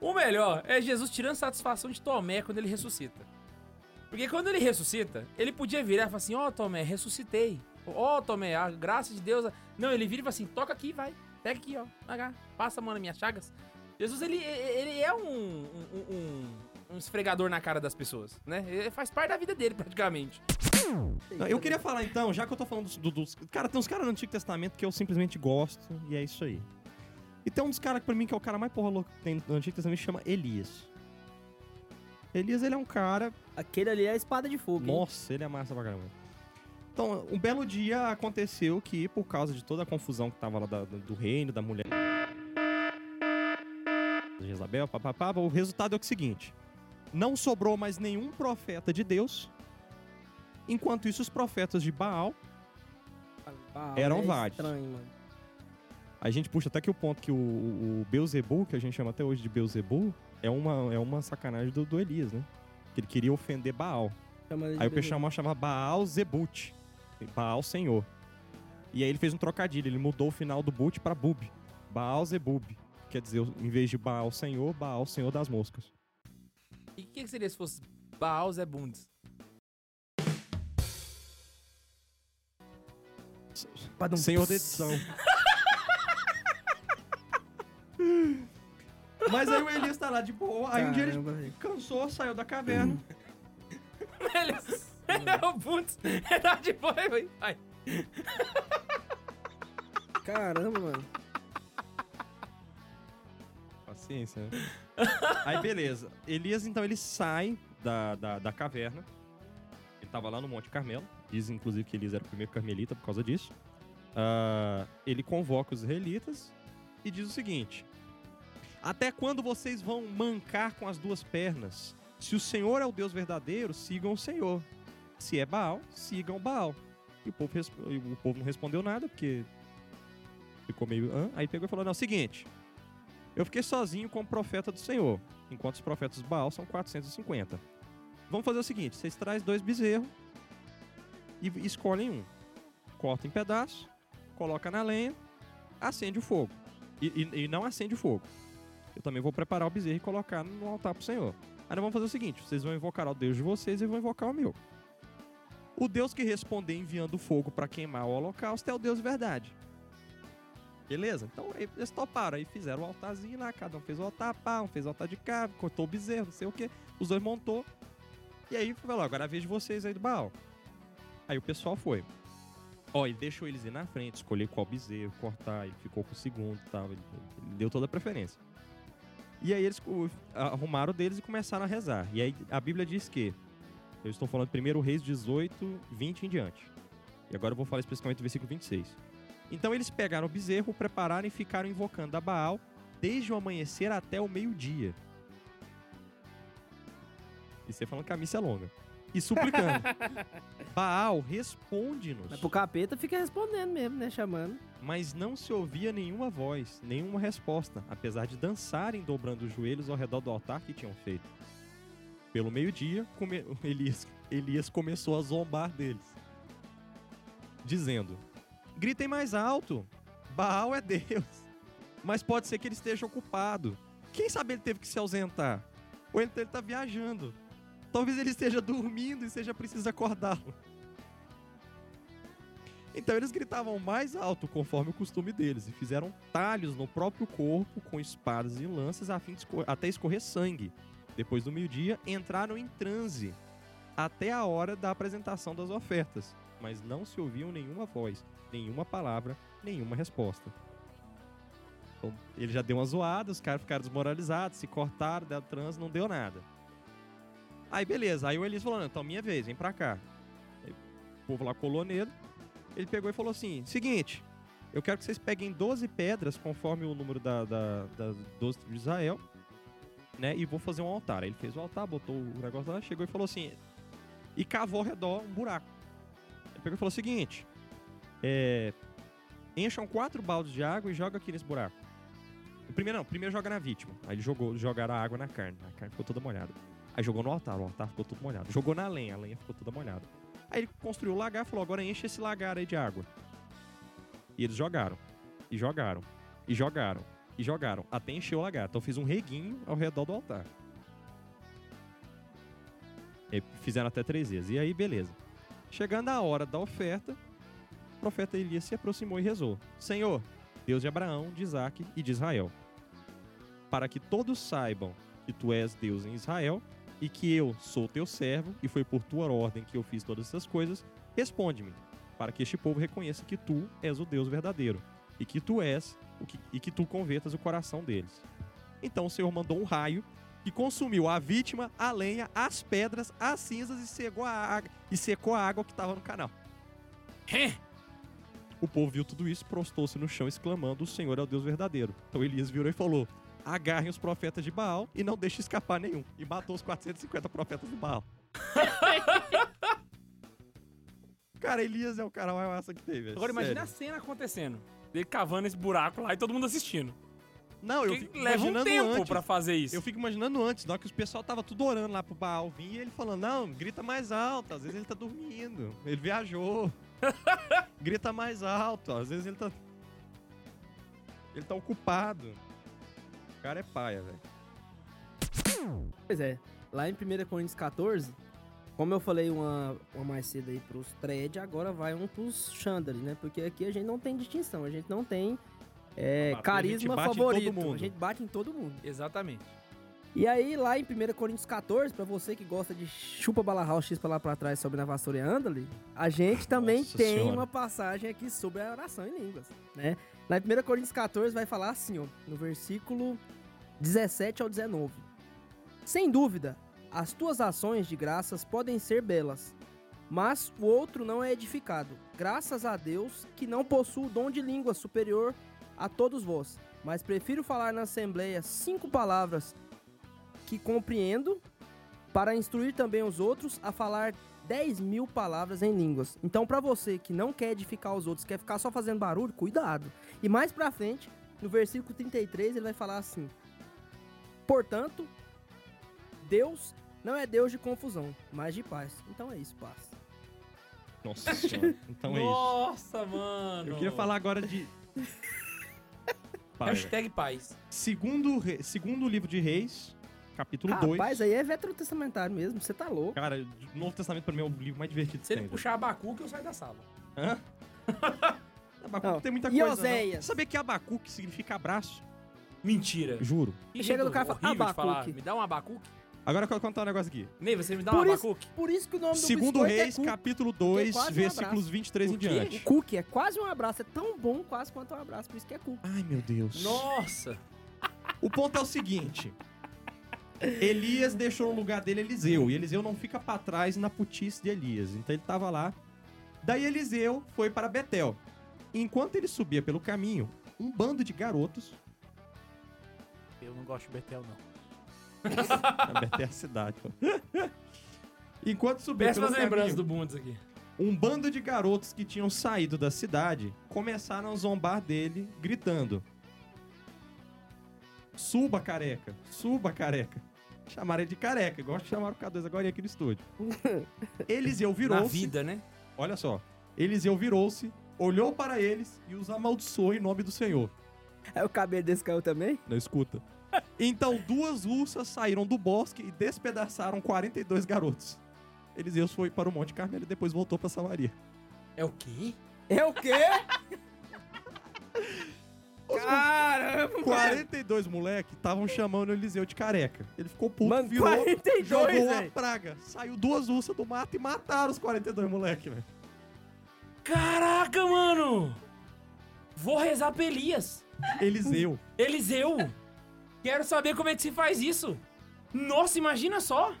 S1: O melhor é Jesus tirando satisfação de Tomé quando ele ressuscita. Porque quando ele ressuscita, ele podia virar e falar assim: Ó, Tomé, ressuscitei. Ó, Tomé, a graça de Deus. Não, ele vira e fala assim: toca aqui, vai. Pega aqui, ó. Passa a mão nas minhas chagas. Jesus, ele, ele é um, um, um- um esfregador na cara das pessoas, né? Ele faz parte da vida dele, praticamente.
S2: Não, eu queria falar então, já que eu tô falando dos. do- dos cara, tem uns caras no Antigo Testamento que eu simplesmente gosto, e é isso aí. E tem um dos caras que pra mim que é o cara mais porra louco que tem no Antigo Testamento, chama Elias. Elias, ele é um cara.
S3: Aquele ali é a espada de fogo. hein?
S2: Nossa, ele é massa pra caramba. Então, um belo dia aconteceu que, por causa de toda a confusão que tava lá da- do reino, da mulher. Jezabel, papapá, o resultado é o seguinte: não sobrou mais nenhum profeta de Deus. Enquanto isso, os profetas de Baal
S3: Ah,
S2: Eram
S3: é
S2: vários.
S3: Estranho, mano.
S2: A gente puxa até aqui o ponto que o, o, o Beelzebub, que a gente chama até hoje de Beelzebub, é uma, é uma sacanagem do, do Elias, né? Que ele queria ofender Baal. Aí o pessoal chamava Baal Zebut. Baal Senhor. E aí ele fez um trocadilho, ele mudou o final do But pra Bub. Baal Zebub. Quer dizer, em vez de Baal Senhor, Baal Senhor das moscas.
S1: E o que, que seria se fosse Baal Zé Bundes?
S3: Padum.
S2: Senhor da edição. [LAUGHS] Mas aí o Elias tá lá de boa. Aí um dia ele cansou, saiu da caverna.
S1: Ele, [LAUGHS] ele é o Bundes. Ele tá de boa, vai.
S3: Caramba, mano.
S2: Paciência, né? Aí, beleza. Elias, então, ele sai da, da, da caverna. Ele tava lá no Monte Carmelo. Diz, inclusive, que Elias era o primeiro carmelita por causa disso. Ah, ele convoca os israelitas e diz o seguinte: Até quando vocês vão mancar com as duas pernas? Se o Senhor é o Deus verdadeiro, sigam o Senhor. Se é Baal, sigam Baal. E o povo, o povo não respondeu nada, porque ficou meio. Hã? Aí pegou e falou: Não, é o seguinte. Eu fiquei sozinho com o profeta do Senhor, enquanto os profetas de Baal são 450. Vamos fazer o seguinte: vocês trazem dois bezerros e escolhem um. Corta em pedaços, coloca na lenha, acende o fogo. E, e- e não acende o fogo. Eu também vou preparar o bezerro e colocar no altar pro Senhor. Aí nós vamos fazer o seguinte: vocês vão invocar o Deus de vocês e vou invocar o meu. O Deus que responder enviando fogo para queimar o holocausto é o Deus de verdade. Beleza? Então eles toparam, aí fizeram o altarzinho lá, cada um fez o altar, pá, um fez o altar de cabo, cortou o bezerro, não sei o que, os dois montou. E aí falou, agora é a vez de vocês aí do Baal. Aí o pessoal foi. Ó, ele deixou eles ir na frente, escolher qual bezerro, cortar, ele ficou com o segundo e tal, ele, ele deu toda a preferência. E aí eles arrumaram deles e começaram a rezar. E aí a Bíblia diz que, eu estou falando primeiro Reis 18, 20 em diante. E agora eu vou falar especificamente do versículo 26. Então eles pegaram o bezerro, prepararam e ficaram invocando a Baal desde o amanhecer até o meio-dia. E você falando que a missa é longa. E suplicando. [LAUGHS] Baal, responde-nos.
S3: Mas pro capeta fica respondendo mesmo, né? Chamando.
S2: Mas não se ouvia nenhuma voz, nenhuma resposta, apesar de dançarem dobrando os joelhos ao redor do altar que tinham feito. Pelo meio-dia, come- [LAUGHS] Elias, Elias começou a zombar deles, dizendo: Gritem mais alto, Baal é Deus, mas pode ser que ele esteja ocupado. Quem sabe ele teve que se ausentar? Ou ele está viajando. Talvez ele esteja dormindo e seja preciso acordá-lo. Então eles gritavam mais alto, conforme o costume deles, e fizeram talhos no próprio corpo com espadas e lanças a fim de escor- até escorrer sangue. Depois do meio-dia, entraram em transe até a hora da apresentação das ofertas. mas não se ouviam nenhuma voz, nenhuma palavra, nenhuma resposta. Então, ele já deu uma zoada, os caras ficaram desmoralizados, se cortaram, deram trans, não deu nada. Aí beleza, aí o Elias falou, então minha vez, vem pra cá. Aí, o povo lá colou nele, ele pegou e falou assim, seguinte, eu quero que vocês peguem 12 pedras, conforme o número da, da, das 12 tribos de Israel, né, e vou fazer um altar. Aí ele fez o altar, botou o negócio lá, chegou e falou assim, e cavou ao redor um buraco. Ele pegou e falou o seguinte, é, encham quatro baldes de água e joga aqui nesse buraco. Primeiro não, primeiro joga na vítima. Aí ele jogou, jogaram a água na carne. A carne ficou toda molhada. Aí jogou no altar, o altar ficou todo molhado. Jogou na lenha, a lenha ficou toda molhada. Aí ele construiu o lagar e falou: agora enche esse lagar aí de água. E eles jogaram. E jogaram. E jogaram. E jogaram. Até encher o lagar. Então fiz um reguinho ao redor do altar. E fizeram até três vezes. E aí, beleza. Chegando a hora da oferta, o profeta Elias se aproximou e rezou: Senhor, Deus de Abraão, de Isaac e de Israel, para que todos saibam que tu és Deus em Israel e que eu sou teu servo e foi por tua ordem que eu fiz todas essas coisas, responde-me, para que este povo reconheça que tu és o Deus verdadeiro e que tu és o que, e que tu convertas o coração deles. Então o Senhor mandou um raio que consumiu a vítima, a lenha, as pedras, as cinzas e secou a água, e secou a água que estava no canal. O povo viu tudo isso, prostou-se no chão, exclamando: O Senhor é o Deus verdadeiro. Então Elias virou e falou: Agarrem os profetas de Baal e não deixe escapar nenhum. E matou os 450 profetas de Baal. [LAUGHS] cara, Elias é o cara mais massa que teve.
S1: Agora imagina a
S2: sério.
S1: cena acontecendo. Ele cavando esse buraco lá e todo mundo assistindo.
S2: Não, eu fico
S1: leva um tempo
S2: antes.
S1: pra fazer isso.
S2: Eu fico imaginando antes, na hora que os pessoal tava tudo orando lá pro Baal vir, e ele falando, não, grita mais alto, às vezes ele tá dormindo, ele viajou. [LAUGHS] grita mais alto, às vezes ele tá... Ele tá ocupado. O cara é paia, velho.
S3: Pois é, lá em 1 Coríntios 14, como eu falei uma, uma mais cedo aí pros thread, agora vai um pros Chandali, né? Porque aqui a gente não tem distinção, a gente não tem é,
S2: a
S3: carisma
S2: gente bate em
S3: favorito.
S2: todo mundo.
S3: A gente bate em todo mundo.
S1: Exatamente.
S3: E aí, lá em 1 Coríntios 14, pra você que gosta de chupa bala x pra lá pra trás sobre na vassoura e andale, a gente [LAUGHS] também
S2: Nossa
S3: tem
S2: Senhora.
S3: uma passagem aqui sobre a oração em línguas, né? Lá em 1 Coríntios 14 vai falar assim, ó, no versículo 17 ao 19. Sem dúvida, as tuas ações de graças podem ser belas, mas o outro não é edificado. Graças a Deus que não possuo o dom de língua superior a todos vós, mas prefiro falar na assembleia cinco palavras que compreendo para instruir também os outros a falar 10 mil palavras em línguas. Então, para você que não quer edificar os outros, quer ficar só fazendo barulho, cuidado. E mais pra frente, no versículo 33, ele vai falar assim: Portanto, Deus não é Deus de confusão, mas de paz. Então é isso, paz.
S2: Nossa senhora. Então é isso.
S1: Nossa, mano.
S2: Eu queria falar agora de... Pai. [LAUGHS]
S1: Hashtag paz.
S2: segundo, re- segundo livro de Reis, capítulo 2.
S3: Rapaz, aí é veterotestamentário mesmo, você tá louco.
S2: Cara, o Novo Testamento pra mim é o livro mais divertido
S1: Se
S2: que
S1: ele
S2: tem.
S1: puxar Abacuque, eu saio da sala.
S2: Hã? [LAUGHS] Abacuque
S3: Não.
S2: tem muita
S3: E
S2: coisa.
S3: Oséias?
S2: Não. Sabia que Abacuque significa abraço?
S1: Mentira.
S2: Juro.
S1: Que
S3: Chega do cara e fala,
S1: falar.
S3: Abacuque.
S1: Me dá um Abacuque.
S2: Agora eu quero contar um negócio aqui.
S1: Ney, você me dá
S3: Por
S1: um
S3: isso-
S1: Abacuque?
S3: Por isso que o nome do
S2: Segundo
S3: biscoito
S2: Reis,
S3: é
S2: capítulo
S3: Porque é
S2: 2,
S3: quase um
S2: versículos
S3: abraço.
S2: 23 em
S1: O
S2: diante.
S3: Cookie é quase um abraço, é tão bom quase quanto um abraço, por isso que é cookie.
S2: Ai, meu Deus.
S1: Nossa.
S2: O ponto é o seguinte. Elias deixou no lugar dele Eliseu. E Eliseu não fica pra trás na putice de Elias. Então ele tava lá. Daí Eliseu foi para Betel. E enquanto ele subia pelo caminho, um bando de garotos.
S1: Eu não gosto de Betel, não.
S2: A [LAUGHS] Betel é a cidade. pô. enquanto subia pelo
S1: Péssimas lembranças
S2: caminho,
S1: do Bundes aqui.
S2: um bando de garotos que tinham saído da cidade começaram a zombar dele, gritando: Suba, careca! Suba, careca! Chamaram ele de careca, igual chamaram o K2 agora aqui no estúdio. [LAUGHS] Eliseu
S1: Na
S2: virou-se.
S1: vida, né?
S2: Olha só. Eliseu virou-se, olhou para eles e os amaldiçoou em nome do Senhor.
S3: Aí o cabelo desse caiu também?
S2: Não escuta. Então duas ursas saíram do bosque e despedaçaram 42 garotos. Eliseu foi para o Monte Carmelo e depois voltou para Samaria.
S1: É o quê?
S3: É o quê? [LAUGHS] Caramba!
S2: 42 moleque estavam chamando o Eliseu de careca. Ele ficou puto,
S3: Mano,
S2: virou,
S3: 42,
S2: jogou a
S3: velho.
S2: praga. Saiu duas ursas do mato e mataram os 42 moleque, velho.
S1: Caraca, mano! Vou rezar pra Elias.
S2: Eliseu.
S1: Eliseu. Quero saber como é que se faz isso. Nossa, imagina só.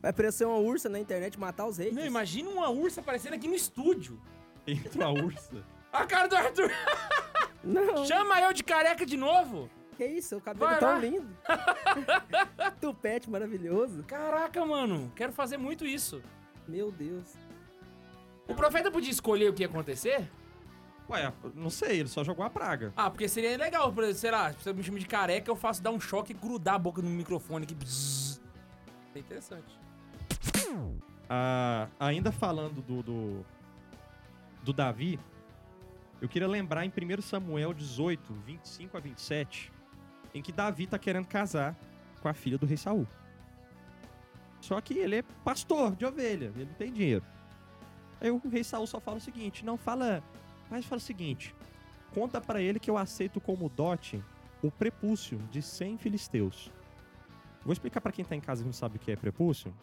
S3: Vai parecer uma ursa na internet matar os reis.
S1: Não, imagina uma ursa aparecendo aqui no estúdio.
S2: Entra a ursa.
S1: A cara do Arthur. [LAUGHS]
S3: Não,
S1: Chama eu de careca de novo.
S3: que isso, o cabelo
S1: Vai
S3: é tão
S1: lá.
S3: lindo. [LAUGHS] Tupete maravilhoso.
S1: Caraca, mano. Quero fazer muito isso.
S3: Meu Deus.
S1: O profeta podia escolher o que ia acontecer?
S2: Ué, não sei, ele só jogou a praga.
S1: Ah, porque seria legal, por exemplo, sei lá, se você me chama de careca, eu faço dar um choque e grudar a boca no microfone aqui. Bzzz. É interessante.
S2: Ah, ainda falando do, do, do Davi, eu queria lembrar em 1 Samuel 18, 25 a 27, em que Davi tá querendo casar com a filha do rei Saul. Só que ele é pastor de ovelha, ele não tem dinheiro. Aí o rei Saul só fala o seguinte, não fala, mas fala o seguinte, conta pra ele que eu aceito como dote o prepúcio de 100 filisteus. Vou explicar pra quem tá em casa e não sabe o que é prepúcio.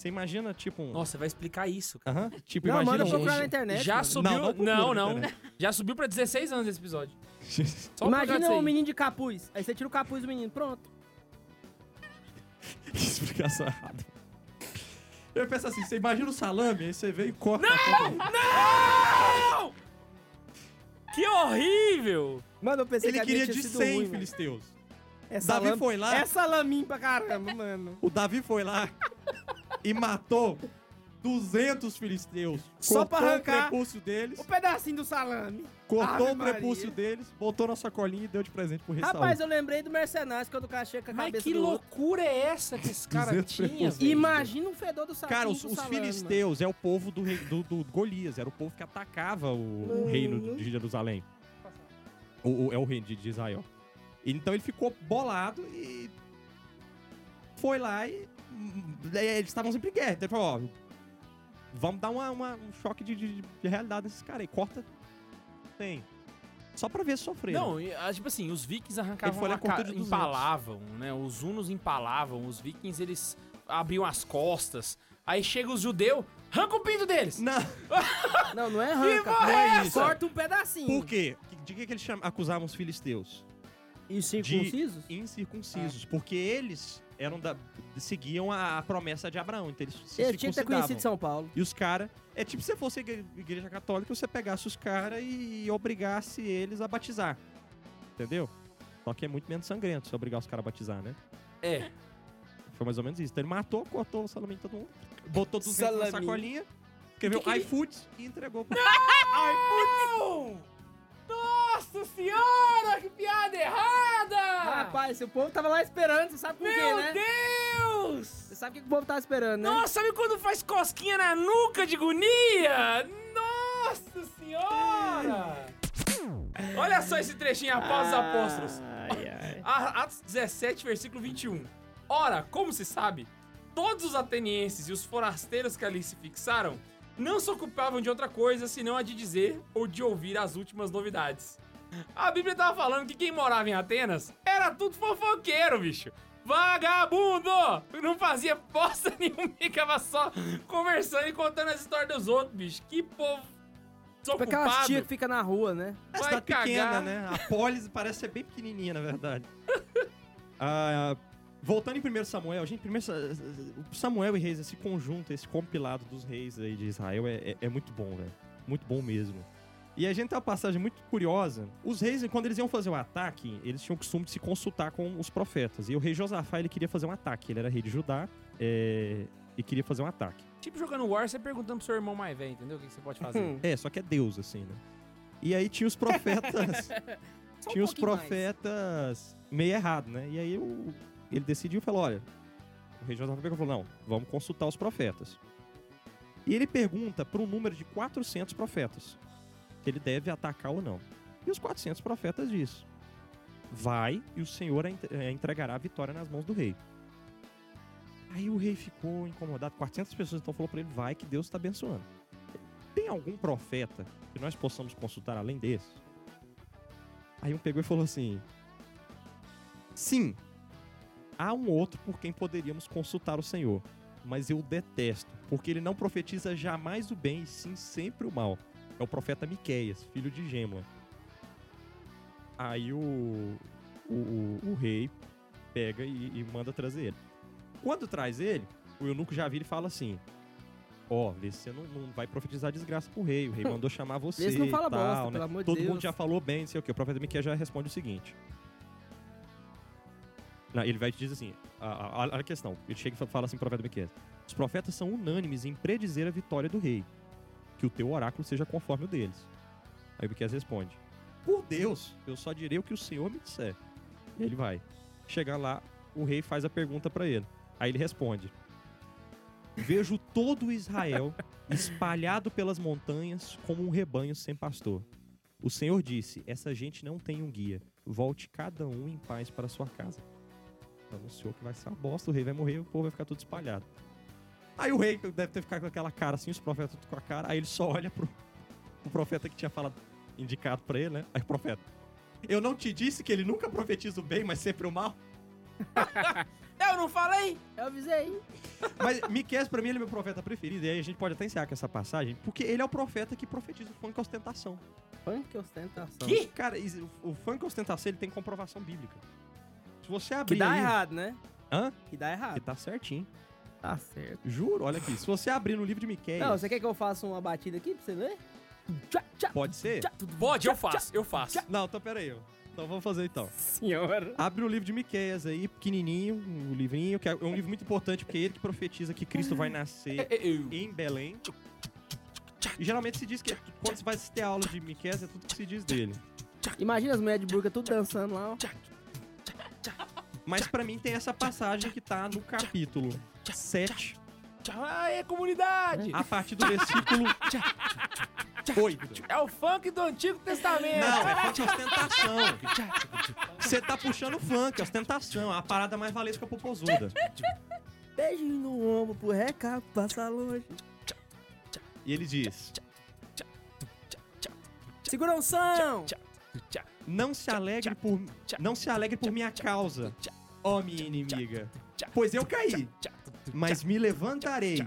S2: Você imagina, tipo um...
S1: Nossa, vai explicar isso, cara.
S2: Aham, Tipo,
S3: Não,
S2: imagina
S3: manda
S2: um-
S3: procurar na internet.
S1: Já
S3: mano.
S1: subiu.
S2: Não,
S1: Não,
S2: não
S1: não. [LAUGHS] Já subiu pra 16 anos esse episódio. [LAUGHS]
S3: Imagina um menino de capuz. Aí você tira o capuz do menino. Pronto.
S2: Que [LAUGHS] explicação errada. Eu penso assim, você imagina o salame, aí você vem e corta. Não!
S1: Não! Que horrível!
S3: Mano, eu pensei
S2: Ele
S3: que
S2: queria de
S3: tinha
S2: 100
S3: sido ruim, mano.
S2: filisteus.
S3: É
S2: Davi
S3: salame-
S2: foi lá.
S3: É salaminho pra caramba, mano.
S2: O Davi foi lá e matou 200 filisteus.
S3: Só pra
S2: cortou
S3: arrancar
S2: o prepúcio deles,
S3: O pedacinho do salame.
S2: cortou
S3: Ave
S2: o prepúcio
S3: Maria.
S2: deles, botou na sacolinha e deu de presente pro rei
S3: Rapaz, eu lembrei do Mercenários quando o cara chega com a
S1: Mas
S3: cabeça
S1: que
S3: do outro.
S1: loucura é essa que esse cara
S2: 200
S1: tinha?
S3: Imagina um fedor do salame.
S2: Cara, os, os
S3: salame, mano.
S2: filisteus é o povo do, rei, do, do Golias, era o povo que atacava o, o
S3: Mano.
S2: reino de Jerusalém. O, o- é o reino de, Israel. Então ele ficou bolado e foi lá e eles estavam sempre em guerra. Então ele falou, ó, vamos dar uma, uma- um choque de, de- de realidade nesses caras aí. Corta, tem. Só pra ver se sofreram.
S1: Não, e, ah, tipo assim, os vikings arrancavam a ca-
S2: de 200.
S1: empalavam, né? Os hunos empalavam, os vikings eles abriam as costas. Aí chega os judeus, arranca o pinto deles.
S2: Não,
S3: Não, não é [LAUGHS] arranca. não
S1: é
S3: é isso. Corta um pedacinho.
S2: por quê? De que, que eles cham- acusavam os filisteus?
S3: E circuncisos?
S2: incircuncisos, porque eles eram da, seguiam a, a promessa de Abraão, então eles se
S3: Ele tinha que ter
S2: circuncidavam.
S3: conhecido São Paulo.
S2: E os caras, é tipo se fosse igre- igreja católica, você pegasse os caras e obrigasse eles a batizar. Entendeu? Só que é muito menos sangrento se obrigar os caras a batizar, né?
S1: É.
S2: Foi mais ou menos isso. Então ele matou, cortou o salame em todo mundo, botou 200 na sacolinha, escreveu
S1: Que que ele-
S2: iFood e entregou pro...
S1: Não! Nossa senhora, que piada errada!
S3: Rapaz, o povo tava lá esperando, você sabe por quê,
S1: Meu
S3: né?
S1: Deus!
S3: Você sabe o que o povo tava esperando, né?
S1: Nossa, sabe quando faz cosquinha na nuca de agonia? Nossa senhora! Olha só esse trechinho após os apóstolos.
S3: Ai, ai.
S1: A- [LAUGHS] Atos 17, versículo 21. Ora, como se sabe, todos os atenienses e os forasteiros que ali se fixaram não se ocupavam de outra coisa senão a de dizer ou de ouvir as últimas novidades. A Bíblia tava falando que quem morava em Atenas era tudo fofoqueiro, bicho. Vagabundo! Não fazia bosta [LAUGHS] nenhuma, ficava só conversando e contando as histórias dos outros, bicho. Que povo
S3: Tipo aquelas tia que fica na rua, né?
S2: É
S1: Vai
S2: cidade pequena,
S1: cagar.
S2: né? A polis [LAUGHS] parece ser bem pequenininha, na verdade. [LAUGHS] Ah, voltando em 1 Samuel, gente, primeiro, Samuel e Reis, esse conjunto, esse compilado dos reis aí de Israel é, é- é muito bom, velho. Muito bom mesmo. E a gente tem uma passagem muito curiosa. Os reis, quando eles iam fazer o ataque, eles tinham o costume de se consultar com os profetas. E o rei Josafá, ele queria fazer um ataque. Ele era rei de Judá é, e queria fazer um ataque.
S1: Tipo jogando War, você perguntando pro seu irmão mais velho, entendeu? O que você pode fazer?
S3: Hum.
S2: É, só que é Deus, assim, né? E aí tinha os profetas... [LAUGHS]
S3: Só um
S2: tinha os
S3: pouquinho mais.
S2: profetas meio errado, né? E aí o- ele decidiu e falou: olha, o rei Josafá pegou e falou: não, vamos consultar os profetas. E ele pergunta para um número de 400 profetas que ele deve atacar ou não. E os 400 profetas diz: vai e o Senhor eh, entregará a vitória nas mãos do rei. Aí o rei ficou incomodado. 400 pessoas então falou para ele: vai que Deus está abençoando. Tem algum profeta que nós possamos consultar além desse? Aí um pegou e falou assim: Sim, há um outro por quem poderíamos consultar o Senhor. mas eu detesto, porque ele não profetiza jamais o bem, e sim sempre o mal. É o profeta Miqueias, filho de Gêmula. Aí o, o, o- o rei pega e, e manda trazer ele. Quando traz ele, o eunuco já vira e fala assim: Ó, vê se você não, não vai profetizar desgraça pro rei. O rei mandou chamar você.
S3: Vê se não fala
S2: tal,
S3: bosta,
S2: né?
S3: pelo amor de
S2: Todo
S3: Deus.
S2: mundo já falou bem, não sei o que. O profeta Miqueias já responde o seguinte. Não, ele vai te dizer assim, a, a- a questão. Ele chega e fala assim pro profeta Miqueias. Os profetas são unânimes em predizer a vitória do rei. Que o teu oráculo seja conforme o deles. Aí o Miqueias responde. Por Deus, eu só direi o que o Senhor me disser. E ele vai. Chegar lá, o rei faz a pergunta pra ele. Aí ele responde. Vejo todo Israel [LAUGHS] espalhado pelas montanhas como um rebanho sem pastor. O Senhor disse: Essa gente não tem um guia. Volte cada um em paz para sua casa. Anunciou que vai ser uma bosta, o rei vai morrer o povo vai ficar tudo espalhado. Aí o rei deve ter ficado com aquela cara assim, os profetas tudo com a cara. Aí ele só olha pro, pro profeta que tinha falado, indicado pra ele, né? Aí o profeta: Eu não te disse que ele nunca profetiza o bem, mas sempre o mal? [LAUGHS]
S1: Eu não falei?
S3: Eu avisei.
S2: Mas Miqueias, pra mim, ele é meu profeta preferido. E aí a gente pode até encerrar com essa passagem, porque ele é o profeta que profetiza o funk ostentação.
S3: Funk ostentação.
S1: Que?
S2: Cara, is- o funk ostentação ele tem comprovação bíblica. Se você
S3: Que
S2: abrir.
S3: dá
S2: aí-
S3: errado, né?
S2: Hã?
S3: Que dá
S2: Que
S3: errado.
S2: tá certinho.
S3: Tá certo.
S2: Juro, olha aqui. Se você abrir no livro de Miqueias.
S3: Não, você quer que eu faça uma batida aqui pra você ler? Tchá, tchá,
S2: Pode ser?
S3: tchá, tudo
S1: Pode, eu faço, eu faço.
S2: Não, então pera aí. Então vamos fazer então.
S3: Senhora.
S2: Abre o livro de Miqueias aí, pequenininho, o livrinho, que é um livro muito importante, porque é ele que profetiza que Cristo vai nascer
S1: Eu-
S2: em Belém. E geralmente se diz que quando você vai ter aula de Miqueias, é tudo que se diz dele.
S3: Imagina as mulheres de burca tudo dançando lá, ó.
S2: Mas pra mim tem essa passagem que tá no capítulo 7,
S1: Tchau, aê, comunidade!
S2: a partir do versículo [LAUGHS] 8.
S1: É o funk do Antigo Testamento.
S2: Não, é funk ostentação. Você tá puxando funk, ostentação. É a parada mais valesca popozuda.
S3: Beijinho no ombro pro recado, passa longe.
S2: E ele diz:
S3: Segura um som!
S2: Não se alegre por, não se alegre por minha causa, ó minha inimiga. Pois eu caí, mas me levantarei.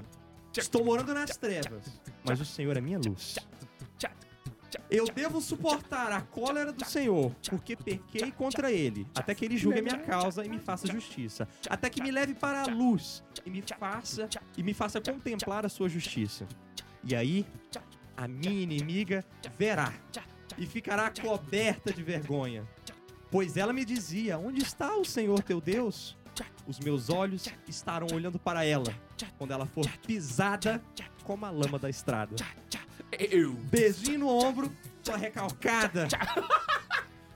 S2: Estou morando nas trevas, mas o Senhor é minha luz. Eu devo suportar a cólera do Senhor, porque pequei contra ele, até que ele julgue a minha causa e me faça justiça, até que me leve para a luz e me faça e me faça contemplar a sua justiça. E aí, a minha inimiga verá e ficará coberta de vergonha. Pois ela me dizia: Onde está o Senhor teu Deus? Os meus olhos estarão olhando para ela quando ela for pisada como a lama da estrada.
S1: Eu.
S2: Beijinho no ombro, sua recalcada.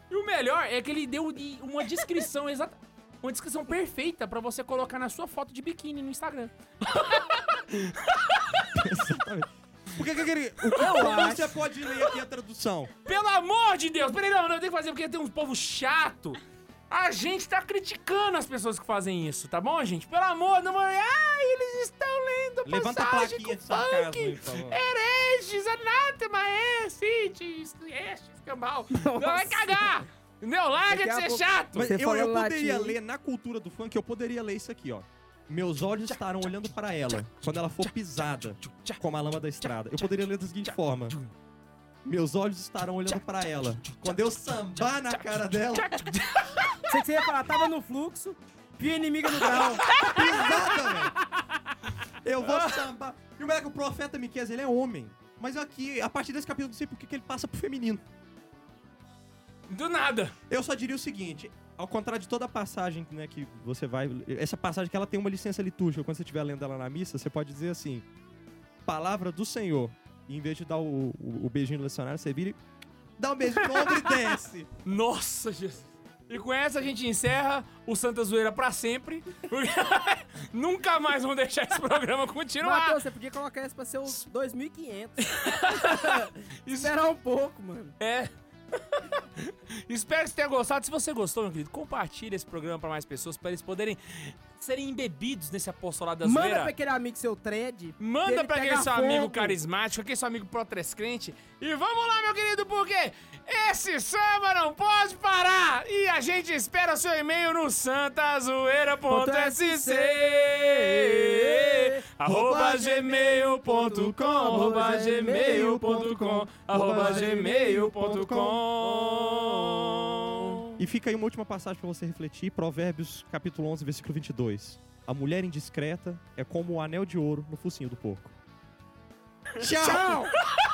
S1: E o melhor é que ele deu de- uma descrição exata. Uma descrição perfeita pra você colocar na sua foto de biquíni no Instagram.
S2: Exatamente. Por que que aquele. O como você pode ler aqui a tradução?
S1: Pelo amor de Deus! Peraí, não, não, eu tenho que fazer porque tem um povo chato. A gente tá criticando as pessoas que fazem isso, tá bom, gente? Pelo amor, não vai. Ah, eles estão lendo a
S2: Levanta a
S1: passagem
S2: plaquinha
S1: com funk. Hereges, anátema, é, cites, este, escambau. [LAUGHS] Não vai cagar! Entendeu? Larga de
S3: a
S1: ser
S3: pouco-
S1: chato!
S2: Mas
S3: Você
S2: eu, eu poderia
S3: latim.
S2: ler na cultura do funk, eu poderia ler isso aqui, ó. Meus olhos estarão olhando para ela quando ela for pisada, como a lama da estrada. Eu poderia ler da seguinte forma: Meus olhos estarão olhando para ela quando eu sambar na cara dela,
S3: Sei que você ia falar, tava no fluxo, viu a inimiga no grau.
S2: velho. Eu vou sambar. E o moleque, o profeta Miqueias, ele é homem. Mas aqui, a partir desse capítulo, eu não sei por que que ele passa pro feminino.
S1: Do nada.
S2: Eu só diria o seguinte, ao contrário de toda a passagem né, que você vai... Essa passagem que ela tem uma licença litúrgica, quando você estiver lendo ela na missa, você pode dizer assim, palavra do Senhor. E em vez de dar o, o, o beijinho no lecionário, você vira e dá um beijo no ombro e desce. [LAUGHS]
S1: Nossa, Jesus. E com essa a gente encerra o Santa Zoeira pra sempre. porque [LAUGHS] Nunca mais vamos deixar esse programa continuar.
S3: Matheus, você podia colocar isso pra ser os 2.500. [LAUGHS] Esperar um pouco, mano.
S1: É. Espero que você tenha gostado. Se você gostou, meu querido, compartilhe esse programa pra mais pessoas, pra eles poderem serem embebidos nesse apostolado da
S3: Manda
S1: zoeira.
S3: pra aquele amigo seu thread.
S1: Manda pra aquele seu
S3: fogo.
S1: amigo carismático, aquele seu amigo protescrente. E vamos lá, meu querido, porque esse samba não pode parar. E a gente espera seu e-mail no santazoeira.sc. arroba gmail.com, arroba gmail.com, arroba gmail.com.
S2: E fica aí uma última passagem pra você refletir, Provérbios capítulo 11, versículo 22. A mulher indiscreta é como o anel de ouro no focinho do porco. Tchau! [LAUGHS]